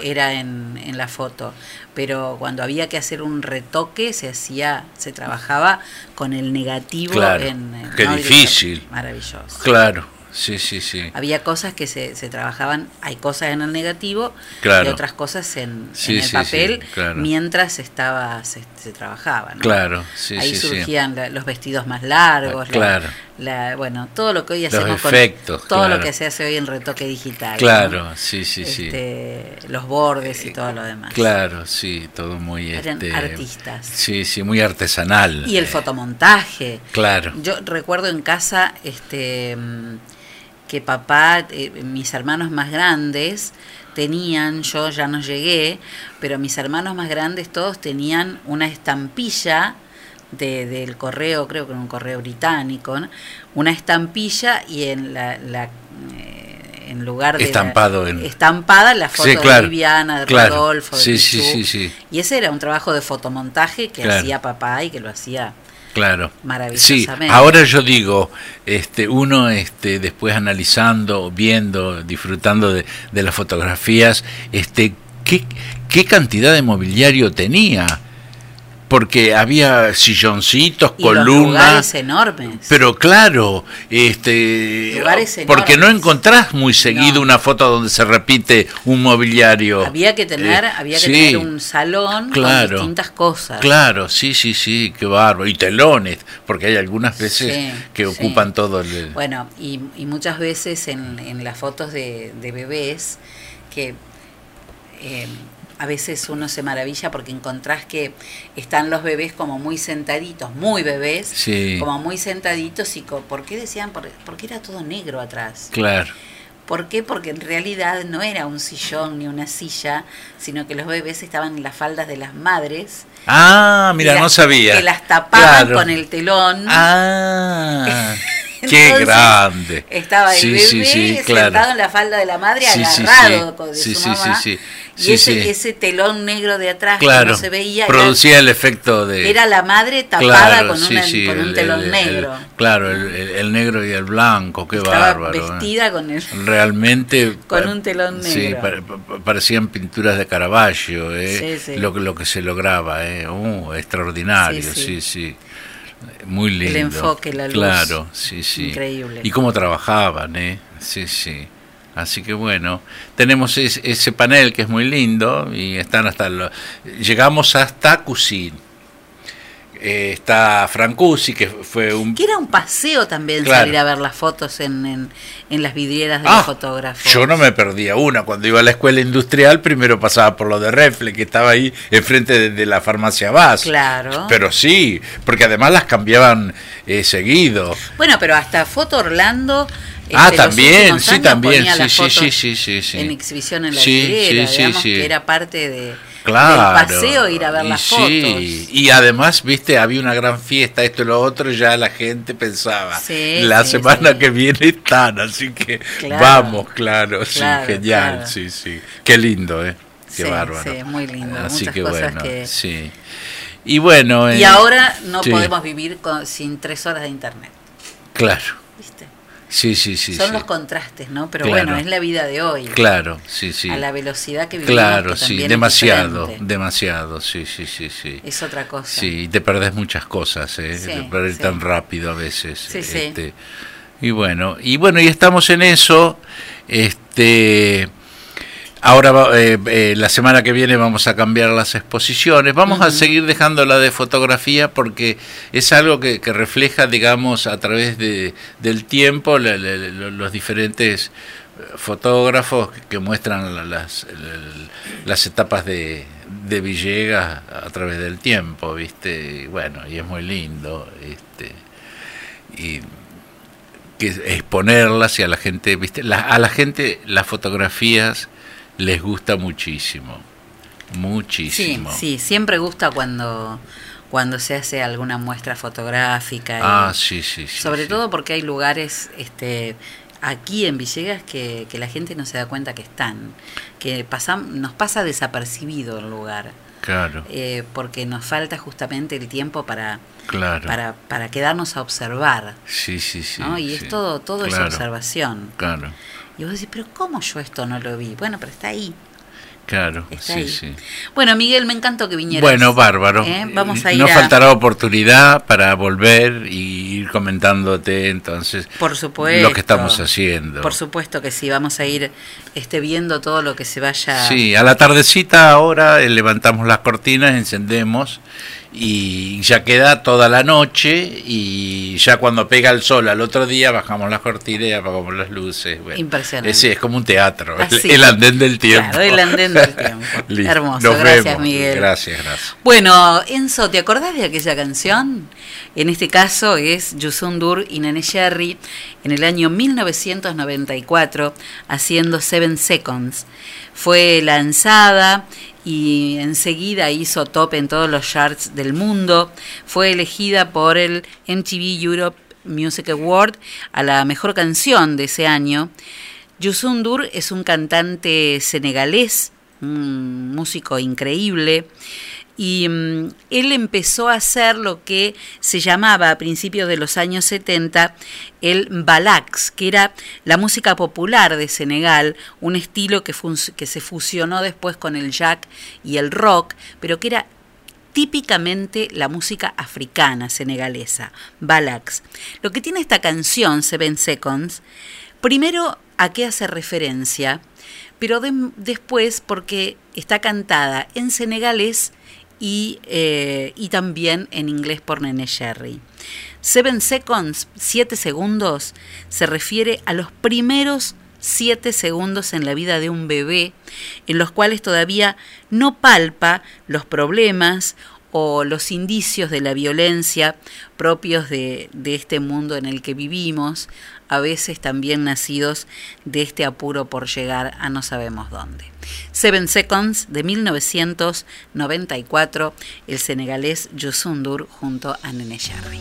era, en, en la foto, pero cuando había que hacer un retoque se hacía, se trabajaba con el negativo Claro, en, en- qué no, difícil. Maravilloso. Claro, sí, sí, sí. Había cosas que se, se trabajaban, hay cosas en el negativo Claro. y otras cosas en, Sí, en el sí, sí, papel claro. mientras estaba se, se trabajaba. ¿no? Claro, sí, Ahí surgían la- los vestidos más largos, la- Claro. la- bueno, todo lo que hoy Los hacemos efectos, con todo lo que se hace hoy en retoque digital. Claro, sí, sí, sí. Este, Los bordes y todo lo demás. Claro, sí, todo muy Eran este, artistas. Sí, sí, muy artesanal. Y el fotomontaje. Claro. Yo recuerdo en casa este mm, que papá, eh, mis hermanos más grandes tenían, yo ya no llegué, pero mis hermanos más grandes todos tenían una estampilla de, del correo, creo que era un correo británico, ¿no? una estampilla y en la, la, eh, en lugar de la- Estampado en- estampada la foto Sí, claro, de Viviana, de claro. Rodolfo, de Sí, sí, Pichú. sí, sí. Y ese era un trabajo de fotomontaje que Claro. hacía papá y que lo hacía Claro. Sí, maravillosamente. ahora yo digo, este, uno este, después analizando, viendo, disfrutando de, de las fotografías, este, ¿qué, qué cantidad de mobiliario tenía? Porque había silloncitos, y columnas, lugares enormes. pero claro, este, Lugares porque no enormes. encontrás muy seguido una foto donde se repite un mobiliario. Había que tener, Eh, había que sí. tener un salón Claro. con distintas cosas. Claro, sí, sí, sí, qué bárbaro. Y telones, porque hay algunas veces Sí, que sí. ocupan todo el... Bueno, y, y muchas veces en, en las fotos de, de bebés, que eh, a veces uno se maravilla porque encontrás que están los bebés como muy sentaditos, muy bebés, Sí. como muy sentaditos y co- ¿por qué decían? Por- Porque era todo negro atrás. Claro, ¿Por qué? Porque en realidad no era un sillón ni una silla, sino que los bebés estaban en las faldas de las madres. Ah, mira, no sabía. Que las tapaban Claro. con el telón. Ah, <laughs> <laughs> qué grande. Estaba el Sí, bebé sí, sí, sentado claro. en la falda de la madre, agarrado con- de su mamá. Y ese, ese telón negro de atrás que no se veía era- producía el efecto de... era, la madre tapada Claro, con, una- con un el- telón el- el- negro. claro, el, negro y el blanco, qué Estaba bárbaro. ¿eh? vestida con el Realmente <laughs> con un telón negro. pa- pa- parecían pinturas de Caravaggio, ¿eh? Lo, que- lo que se lograba, ¿eh? Uh, extraordinario, sí. sí. Muy lindo. enfoque, la luz. Claro, sí, sí. Increíble. Y cómo trabajaban, ¿eh? Sí, sí. Así que bueno, tenemos es- ese panel que es muy lindo y están hasta lo- llegamos hasta Cusin. Eh, está Francusi, que fue un Que era un paseo también Claro. salir a ver las fotos en, en, en las vidrieras de Ah, los fotógrafos. Yo no me perdía una. Cuando iba a la escuela industrial, primero pasaba por lo de Refle, que estaba ahí enfrente de, de la farmacia Vaz. Claro. Pero sí, porque además las cambiaban eh, seguido. Bueno, pero hasta Foto Orlando. Ah, este, los también, sí, también, sí, sí, fotos sí, sí, sí, sí. En exhibición en la Sí, vidriera, sí, digamos sí. que era parte de, Claro. del paseo ir a ver y las sí, y además, viste, había una gran fiesta, esto y lo otro, y ya la gente pensaba, la semana que viene están, así que Claro. vamos, claro, sí, Claro, genial, sí, sí. Qué lindo, ¿eh? Qué bárbaro. sí, muy lindo, Así muchas que cosas bueno, que- sí. Y bueno... Y eh, ahora no podemos vivir con- sin tres horas de internet. Claro. ¿Viste? Sí, sí, sí. Son sí. los contrastes, ¿no? Pero Claro. bueno, es la vida de hoy. Claro, sí, sí. A la velocidad que vivimos. Claro, que sí, demasiado, demasiado, sí, sí, sí, sí. Es otra cosa. Sí, y te perdés muchas cosas, ¿eh? Sí, te perdés sí. tan rápido a veces. Sí, sí. este, Y bueno, y bueno, y estamos en eso. Este, ahora eh, eh, la semana que viene vamos a cambiar las exposiciones. Vamos a seguir dejando la de fotografía porque es algo que, que refleja, digamos, a través de, del tiempo la- la- la- los diferentes eh, fotógrafos que, muestran la- las, las etapas de, de Villegas a través del tiempo, ¿viste? Y bueno, y es muy lindo. Este, y que exponerlas y a la gente, ¿viste? La- a la gente las fotografías les gusta muchísimo. Sí, Muchísimo. sí, siempre gusta cuando, cuando se hace alguna muestra fotográfica. Ah, sí, sí, sí. sobre sí. todo porque hay lugares este, aquí en Villegas que, que la gente no se da cuenta que están, que pasam- nos pasa desapercibido el lugar. Claro, eh, porque nos falta justamente el tiempo para, claro. para, para quedarnos a observar. Sí, sí, sí. ¿no? Y sí. es todo, todo es observación. Claro, Y vos decís, pero ¿cómo yo esto no lo vi? Bueno, pero está ahí. claro. Está sí, ahí. sí. Bueno, Miguel, me encantó que vinieras. Bueno, bárbaro. ¿Eh? Vamos a ir no a- faltará oportunidad para volver y ir comentándote entonces Por supuesto. lo que estamos haciendo. Por supuesto que sí, vamos a ir este, viendo todo lo que se vaya. Sí, a la tardecita ahora eh, levantamos las cortinas, encendemos y ya queda toda la noche y ya cuando pega el sol al otro día bajamos las cortinas y apagamos las luces. Bueno, Impresionante. es como un teatro, el- andén del tiempo. Claro, el andén del tiempo. Hermoso, Nos gracias, vemos. Miguel. Gracias, gracias. Bueno, Enzo, ¿te acordás de aquella canción? En este caso es Yusundur y Nene Sherry en el año 1994 haciendo Seven Seconds. Fue lanzada y enseguida hizo top en todos los charts del mundo. Fue elegida por el MTV Europe Music Award a la mejor canción de ese año. Yusundur es un cantante senegalés, un músico increíble, y mm, él empezó a hacer lo que se llamaba a principios de los años 70 el balax, que era la música popular de Senegal, un estilo que, que se fusionó después con el jack y el rock, pero que era típicamente la música africana senegalesa, balax. Lo que tiene esta canción, Seven Seconds, primero a qué hace referencia, pero de- después porque está cantada en senegalés y, eh, y también en inglés por Nene Sherry. Seven Seconds, siete segundos, se refiere a los primeros siete segundos en la vida de un bebé, en los cuales todavía no palpa los problemas o los indicios de la violencia propios de, de este mundo en el que vivimos, a veces también nacidos de este apuro por llegar a no sabemos dónde. Seven Seconds de 1994, el senegalés Yusundur junto a Nene Sherry.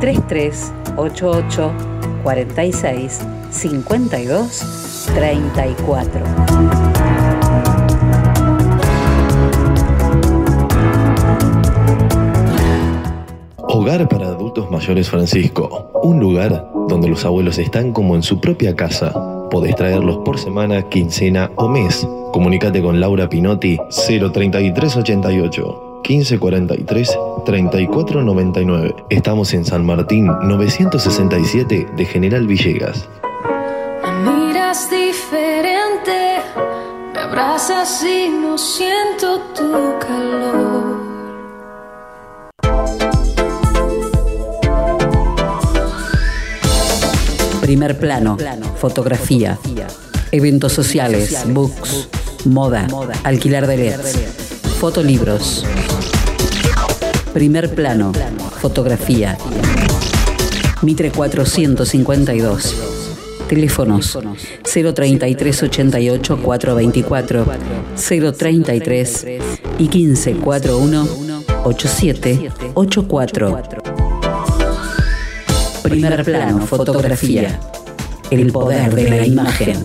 3388 46 52 34. Hogar para Adultos Mayores Francisco. Un lugar donde los abuelos están como en su propia casa. Podés traerlos por semana, quincena o mes. Comunícate con Laura Pinotti 03388 1543 3499. Estamos en San Martín 967 de General Villegas. Me miras diferente, me abrazas y no siento tu calor. Primer plano, fotografía, eventos sociales, books, moda, alquiler de LEDs, fotolibros. Primer plano, fotografía. Mitre 452. Teléfonos 033 88 424 033 y 1541 8784. Primer plano, fotografía. El poder de la imagen.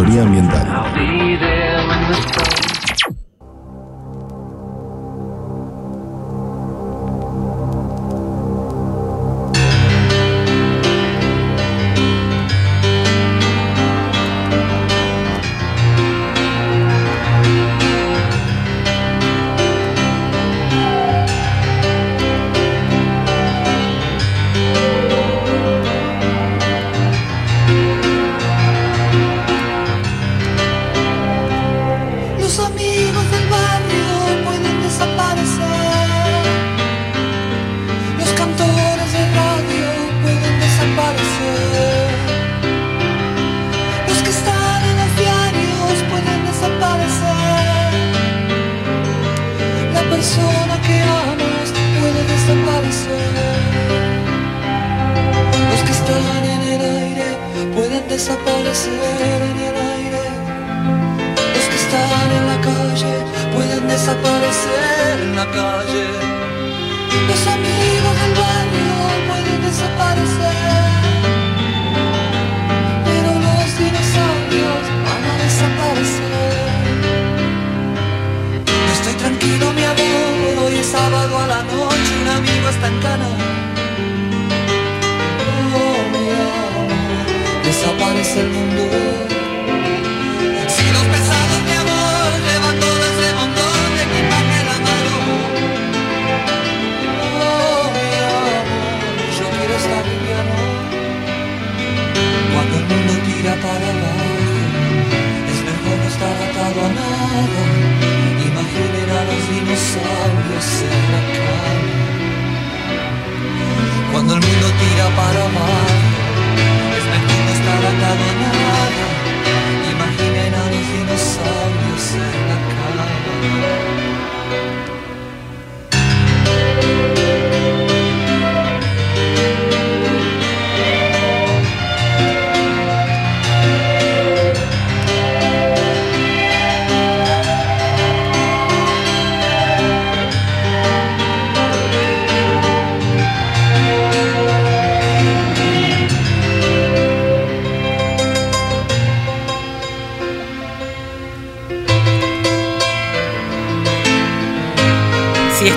Ambiental.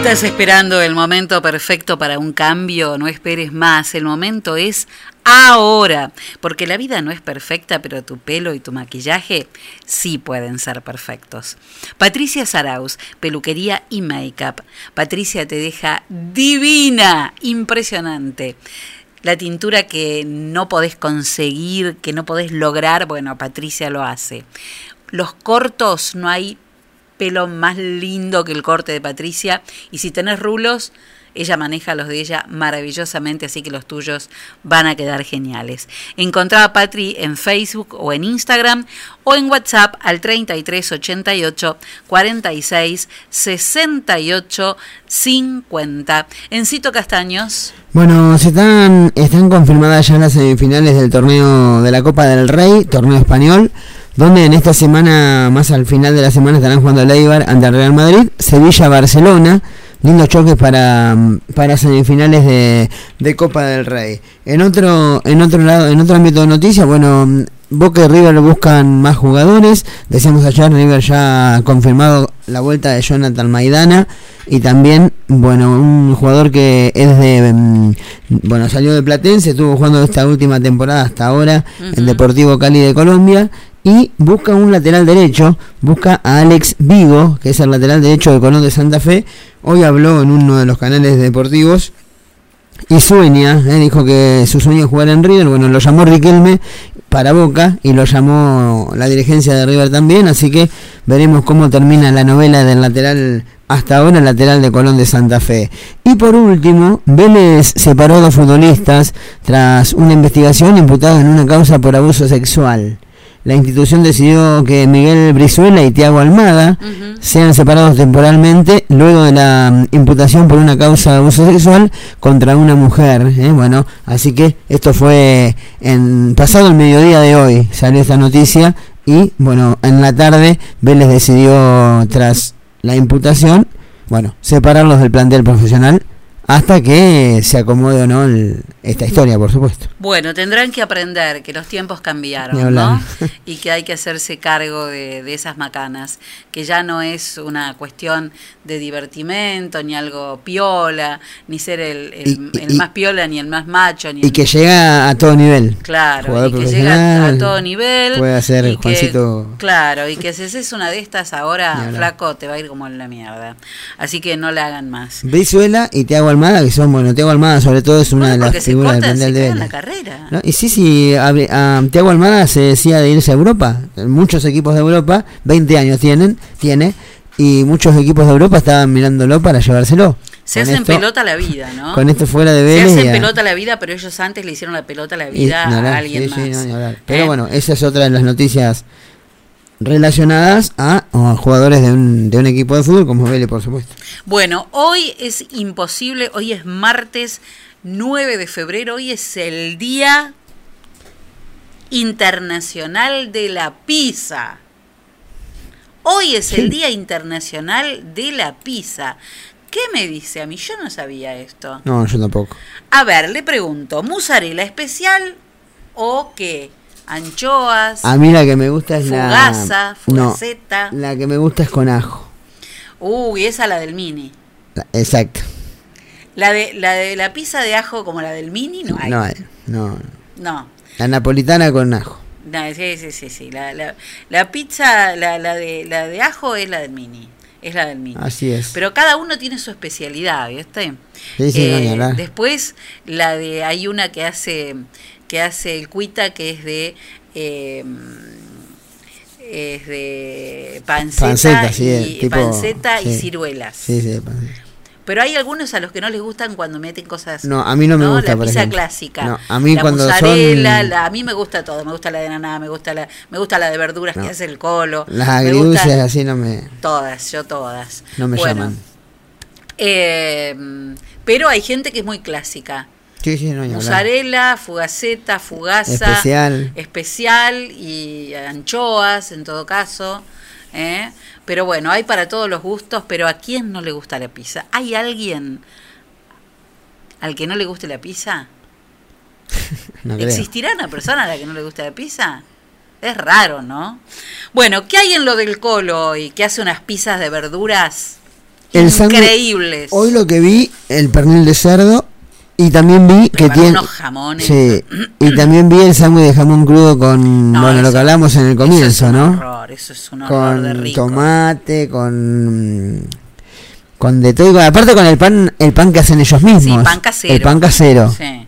Estás esperando el momento perfecto para un cambio, no esperes más. El momento es ahora. Porque la vida no es perfecta, pero tu pelo y tu maquillaje sí pueden ser perfectos. Patricia Saraus, peluquería y make-up. Patricia te deja divina, impresionante. La tintura que no podés conseguir, que no podés lograr, bueno, Patricia lo hace. Los cortos, no hay pelo más lindo que el corte de Patricia. Y si tenés rulos, ella maneja los de ella maravillosamente, así que los tuyos van a quedar geniales. Encontrá a Patri en Facebook o en Instagram o en WhatsApp al 3388 46 68 50. Encito Castaños. Bueno, se están, están confirmadas ya las semifinales del torneo de la Copa del Rey, torneo español, donde en esta semana, más al final de la semana, estarán jugando el Eibar ante el Real Madrid, Sevilla-Barcelona, lindos choques para, para semifinales de, de Copa del Rey. En otro, en otro lado, en otro ámbito de noticias, bueno, Boca y River buscan más jugadores. Decíamos ayer, River ya ha confirmado la vuelta de Jonathan Maidana. Y también, bueno, un jugador que es de. mm, Bueno, salió de Platense, estuvo jugando esta última temporada hasta ahora en Deportivo Cali de Colombia. Y busca un lateral derecho, busca a Alex Vigo, que es el lateral derecho de Colón de Santa Fe. Hoy habló en uno de los canales deportivos y sueña, eh, dijo que su sueño es jugar en River, bueno, lo llamó Riquelme para Boca y lo llamó la dirigencia de River también, así que veremos cómo termina la novela del lateral hasta ahora lateral de Colón de Santa Fe. Y por último, Vélez separó a dos futbolistas tras una investigación imputada en una causa por abuso sexual. La institución decidió que Miguel Brizuela y Tiago Almada sean separados temporalmente luego de la mm, imputación por una causa de abuso sexual contra una mujer. ¿eh? Bueno, así que esto fue en pasado el mediodía de hoy salió esta noticia y bueno, en la tarde Vélez decidió tras la imputación, bueno, separarlos del plantel profesional hasta que se acomode o no el- esta historia, por supuesto. Bueno, tendrán que aprender que los tiempos cambiaron. ¿no? <laughs> Y que hay que hacerse cargo de, de esas macanas, que ya no es una cuestión de divertimento, ni algo piola, ni ser el, el- Y- el y- más piola, ni el más macho, ni Y el que llega a todo nivel. Claro, Jugador y que llega a todo nivel. Puede hacer y que- Juancito. claro, y que si haces una de estas ahora, flaco, te va a ir como en la mierda. Así que no la hagan más. Brizuela y Tiago Almada, que son, bueno, Tiago Almada sobre todo es una de las Se figuras del se de Vélez. ¿no? Y sí, sí, a, a Tiago Almada se decía de irse a Europa. Muchos equipos de Europa, 20 años tienen, tiene, y muchos equipos de Europa estaban mirándolo para llevárselo. Se Con hacen esto- pelota la vida, ¿no? Con esto fuera de Se Vélez. hacen y a- pelota la vida, pero ellos antes le hicieron la pelota la vida a alguien sí, más. sí, no. Pero ¿Eh? bueno, esa es otra de las noticias relacionadas a, a jugadores de un, de un equipo de fútbol como Vélez, por supuesto. Bueno, hoy es imposible, hoy es martes 9 de febrero, hoy es el Día Internacional de la Pizza. Hoy es el Día Internacional de la Pizza. ¿Qué me dice a mí? Yo no sabía esto. No, yo tampoco. A ver, le pregunto, ¿musarela especial o qué? ¿Anchoas? A mí la que me gusta es la... Fugaza, No, la que me gusta es con ajo. Uy, esa la del mini. Exacto. La de la de la pizza de ajo como la del mini no hay. No, hay, no. No. La napolitana con ajo. No, sí, sí, sí, sí. La, la, la pizza, la, la de la de ajo es la del mini. Es la del mini. Así es. Pero cada uno tiene su especialidad, ¿viste? Sí, sí, no, ni hablar. después la de hay una que hace que hace el cuita que es de eh, es de panceta, Panceta, sí, y tipo- panceta y ciruelas. Sí, sí, panceta. Pero hay algunos a los que no les gustan cuando meten cosas. No, a mí no me gusta, La por pizza ejemplo. clásica. No, a mí la cuando son- la- a mí me gusta todo. Me gusta la de naná, me gusta la, me gusta la de verduras No. que hace el colo. Las agridulces gusta- así no me, Todas, yo todas. no me Bueno, llaman. eh, pero hay gente que es muy clásica. Sí, sí, no. Mozzarella, fugaceta, fugaza, Especial. especial y anchoas en todo caso. ¿eh? Pero bueno, hay para todos los gustos, pero ¿a quién no le gusta la pizza? ¿Hay alguien al que no le guste la pizza? No. ¿Existirá una persona a la que no le gusta la pizza? Es raro, ¿no? Bueno, ¿qué hay en lo del colo hoy? Que hace unas pizzas de verduras El increíbles. Hoy lo que vi, el pernil de cerdo, y también vi que tiene... unos jamones. Sí, y también vi el sándwich de jamón crudo con, No, bueno, lo que hablamos en el comienzo, eso es un ¿no? horror, eso es un horror de Con rico. tomate, con... Con de todo, aparte con el pan, el pan que hacen ellos mismos. Sí, pan casero. El pan casero. Sí.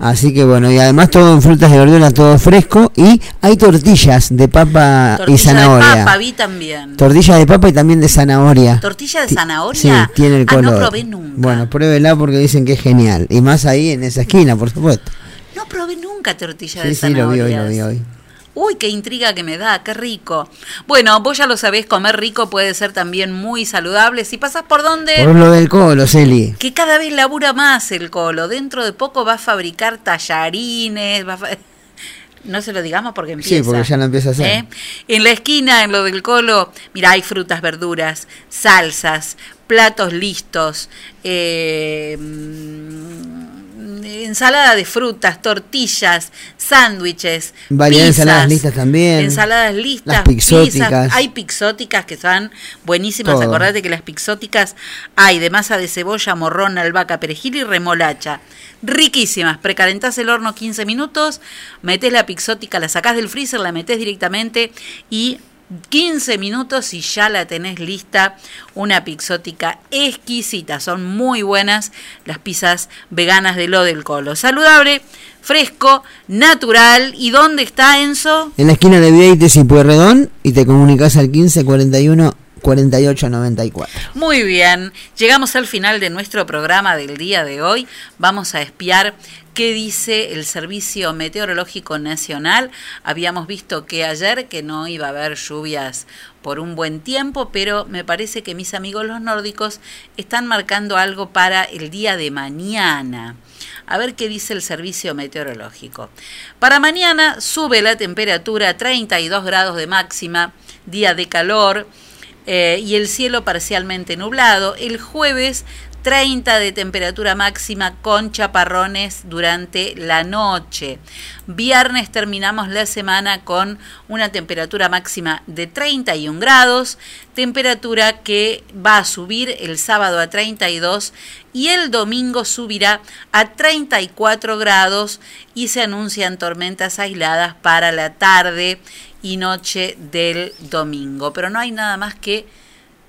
Así que bueno, y además todo en frutas y verduras, todo fresco. Y hay tortillas de papa y zanahoria. de papa vi también. Tortilla de papa y también de zanahoria. Tortilla de zanahoria. Sí, tiene el Ah, color. no probé nunca. Bueno, pruébela porque dicen que es genial. Y más ahí en esa esquina, por supuesto. No probé nunca tortilla Sí, de sí, lo vi zanahoria. hoy, lo vi hoy. Uy, qué intriga que me da, qué rico. Bueno, vos ya lo sabés, comer rico puede ser también muy saludable. Si pasás por donde... Por lo del colo, Celi. que cada vez labura más el colo. Dentro de poco va a fabricar tallarines, va a fa- <laughs> No se lo digamos porque empieza. Sí, porque ya lo empieza a hacer. ¿eh? En la esquina, en lo del colo, mira, hay frutas, verduras, salsas, platos listos, eh, mm, ensalada de frutas, tortillas, sándwiches, Variedad de ensaladas listas también. Ensaladas listas, Las pixóticas. pizzas. Hay pixóticas que son buenísimas. Todo. Acordate que las pixóticas hay de masa de cebolla, morrón, albahaca, perejil y remolacha. Riquísimas. Precalentás el horno 15 minutos, metés la pixótica, la sacás del freezer, la metés directamente y 15 minutos y ya la tenés lista. Una pixótica exquisita. Son muy buenas las pizzas veganas de lo del colo. Saludable, fresco, natural. ¿Y dónde está Enzo? En la esquina de Vieites y Pueyrredón y te comunicas al 15 41 48 94. Muy bien, llegamos al final de nuestro programa del día de hoy. Vamos a espiar qué dice el Servicio Meteorológico Nacional. Habíamos visto que ayer que no iba a haber lluvias por un buen tiempo, pero me parece que mis amigos los nórdicos están marcando algo para el día de mañana. A ver qué dice el servicio meteorológico. Para mañana sube la temperatura a 32 grados de máxima, día de calor eh, y el cielo parcialmente nublado. El jueves 30 de temperatura máxima con chaparrones durante la noche. Viernes terminamos la semana con una temperatura máxima de 31 grados, temperatura que va a subir el sábado a 32 y el domingo subirá a 34 grados y se anuncian tormentas aisladas para la tarde y noche del domingo. Pero no hay nada más que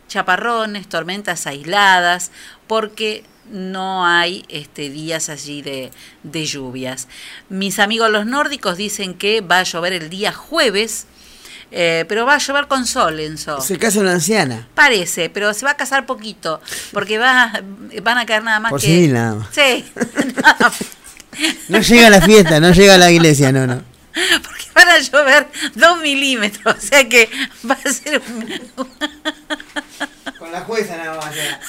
chaparrones, tormentas aisladas, porque no hay este, días allí de, de lluvias. Mis amigos los nórdicos dicen que va a llover el día jueves, eh, pero va a llover con sol, Enzo. Se casa una anciana. Parece, pero se va a casar poquito, porque va, van a caer nada más Por que... civil nada más. Sí, <laughs> No llega a la fiesta, no llega a la iglesia, no, no. <laughs> porque van a llover dos milímetros, o sea que va a ser un... Con la jueza nada más. Ser-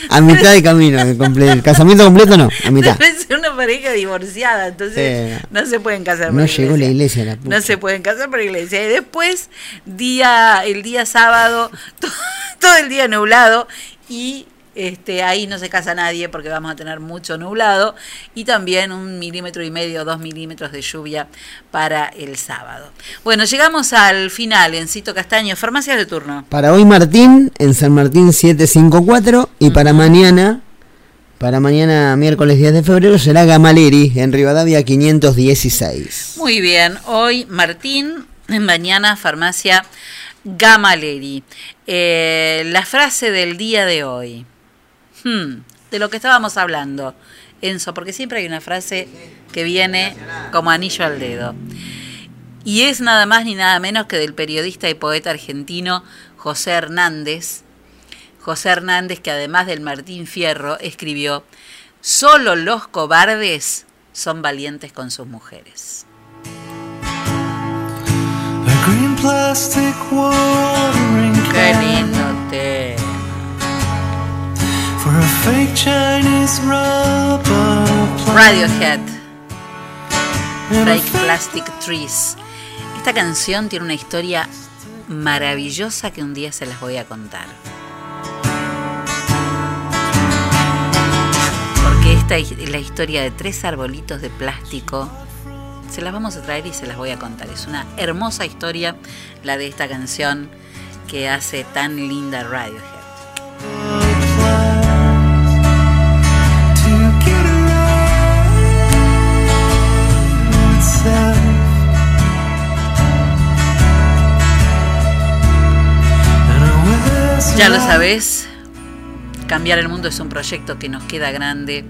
<laughs> A mitad de camino, el, casamiento completo no, a mitad. Deben ser una pareja divorciada, entonces Sí. no se pueden casar por No llegó la iglesia, la puta. No se pueden casar por iglesia. Y después, día, el día sábado, <laughs> to- todo el día nublado y este, ahí no se casa nadie porque vamos a tener mucho nublado y también un milímetro y medio, dos milímetros de lluvia para el sábado. Bueno, llegamos al final, Encito Castaño, farmacias de turno. Para hoy Martín, en San Martín 754, y para mañana, para mañana miércoles 10 de febrero, será Gamaleri, en Rivadavia 516. Muy bien, hoy Martín, mañana farmacia Gamaleri. Eh, la frase del día de hoy. Hmm, de lo que estábamos hablando, Enzo, porque siempre hay una frase que viene como anillo al dedo. Y es nada más ni nada menos que del periodista y poeta argentino José Hernández. José Hernández, que además del Martín Fierro, escribió, Solo los cobardes son valientes con sus mujeres. Qué lindo té. Radiohead. Fake Plastic Trees. Esta canción tiene una historia maravillosa que un día se las voy a contar. Porque esta es la historia de tres arbolitos de plástico. Se las vamos a traer y se las voy a contar. Es una hermosa historia la de esta canción que hace tan linda Radiohead. Ya lo like- sabes, cambiar el mundo es un proyecto que nos queda grande,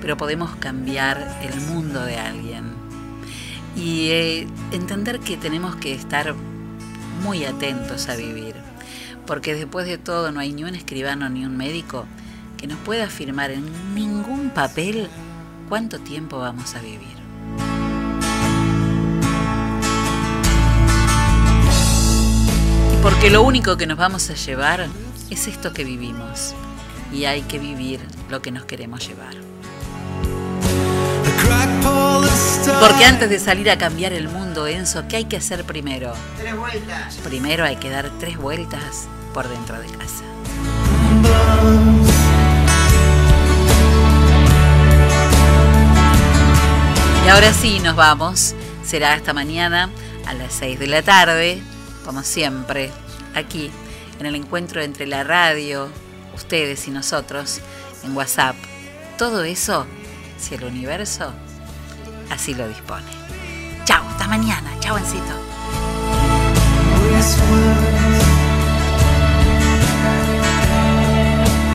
pero podemos cambiar el mundo de alguien. Y eh, entender que tenemos que estar muy atentos a vivir, porque después de todo no hay ni un escribano ni un médico que nos pueda afirmar en ningún papel cuánto tiempo vamos a vivir. Y porque lo único que nos vamos a llevar es esto que vivimos. Y hay que vivir lo que nos queremos llevar. Porque antes de salir a cambiar el mundo, Enzo, ¿qué hay que hacer primero? Tres vueltas. Primero hay que dar tres vueltas por dentro de casa. Y ahora sí, nos vamos. Será hasta mañana a las 6 de la tarde, como siempre, aquí en el encuentro entre la radio, ustedes y nosotros, en WhatsApp. Todo eso, si el universo así lo dispone. Chao, hasta mañana. Chao. Encito.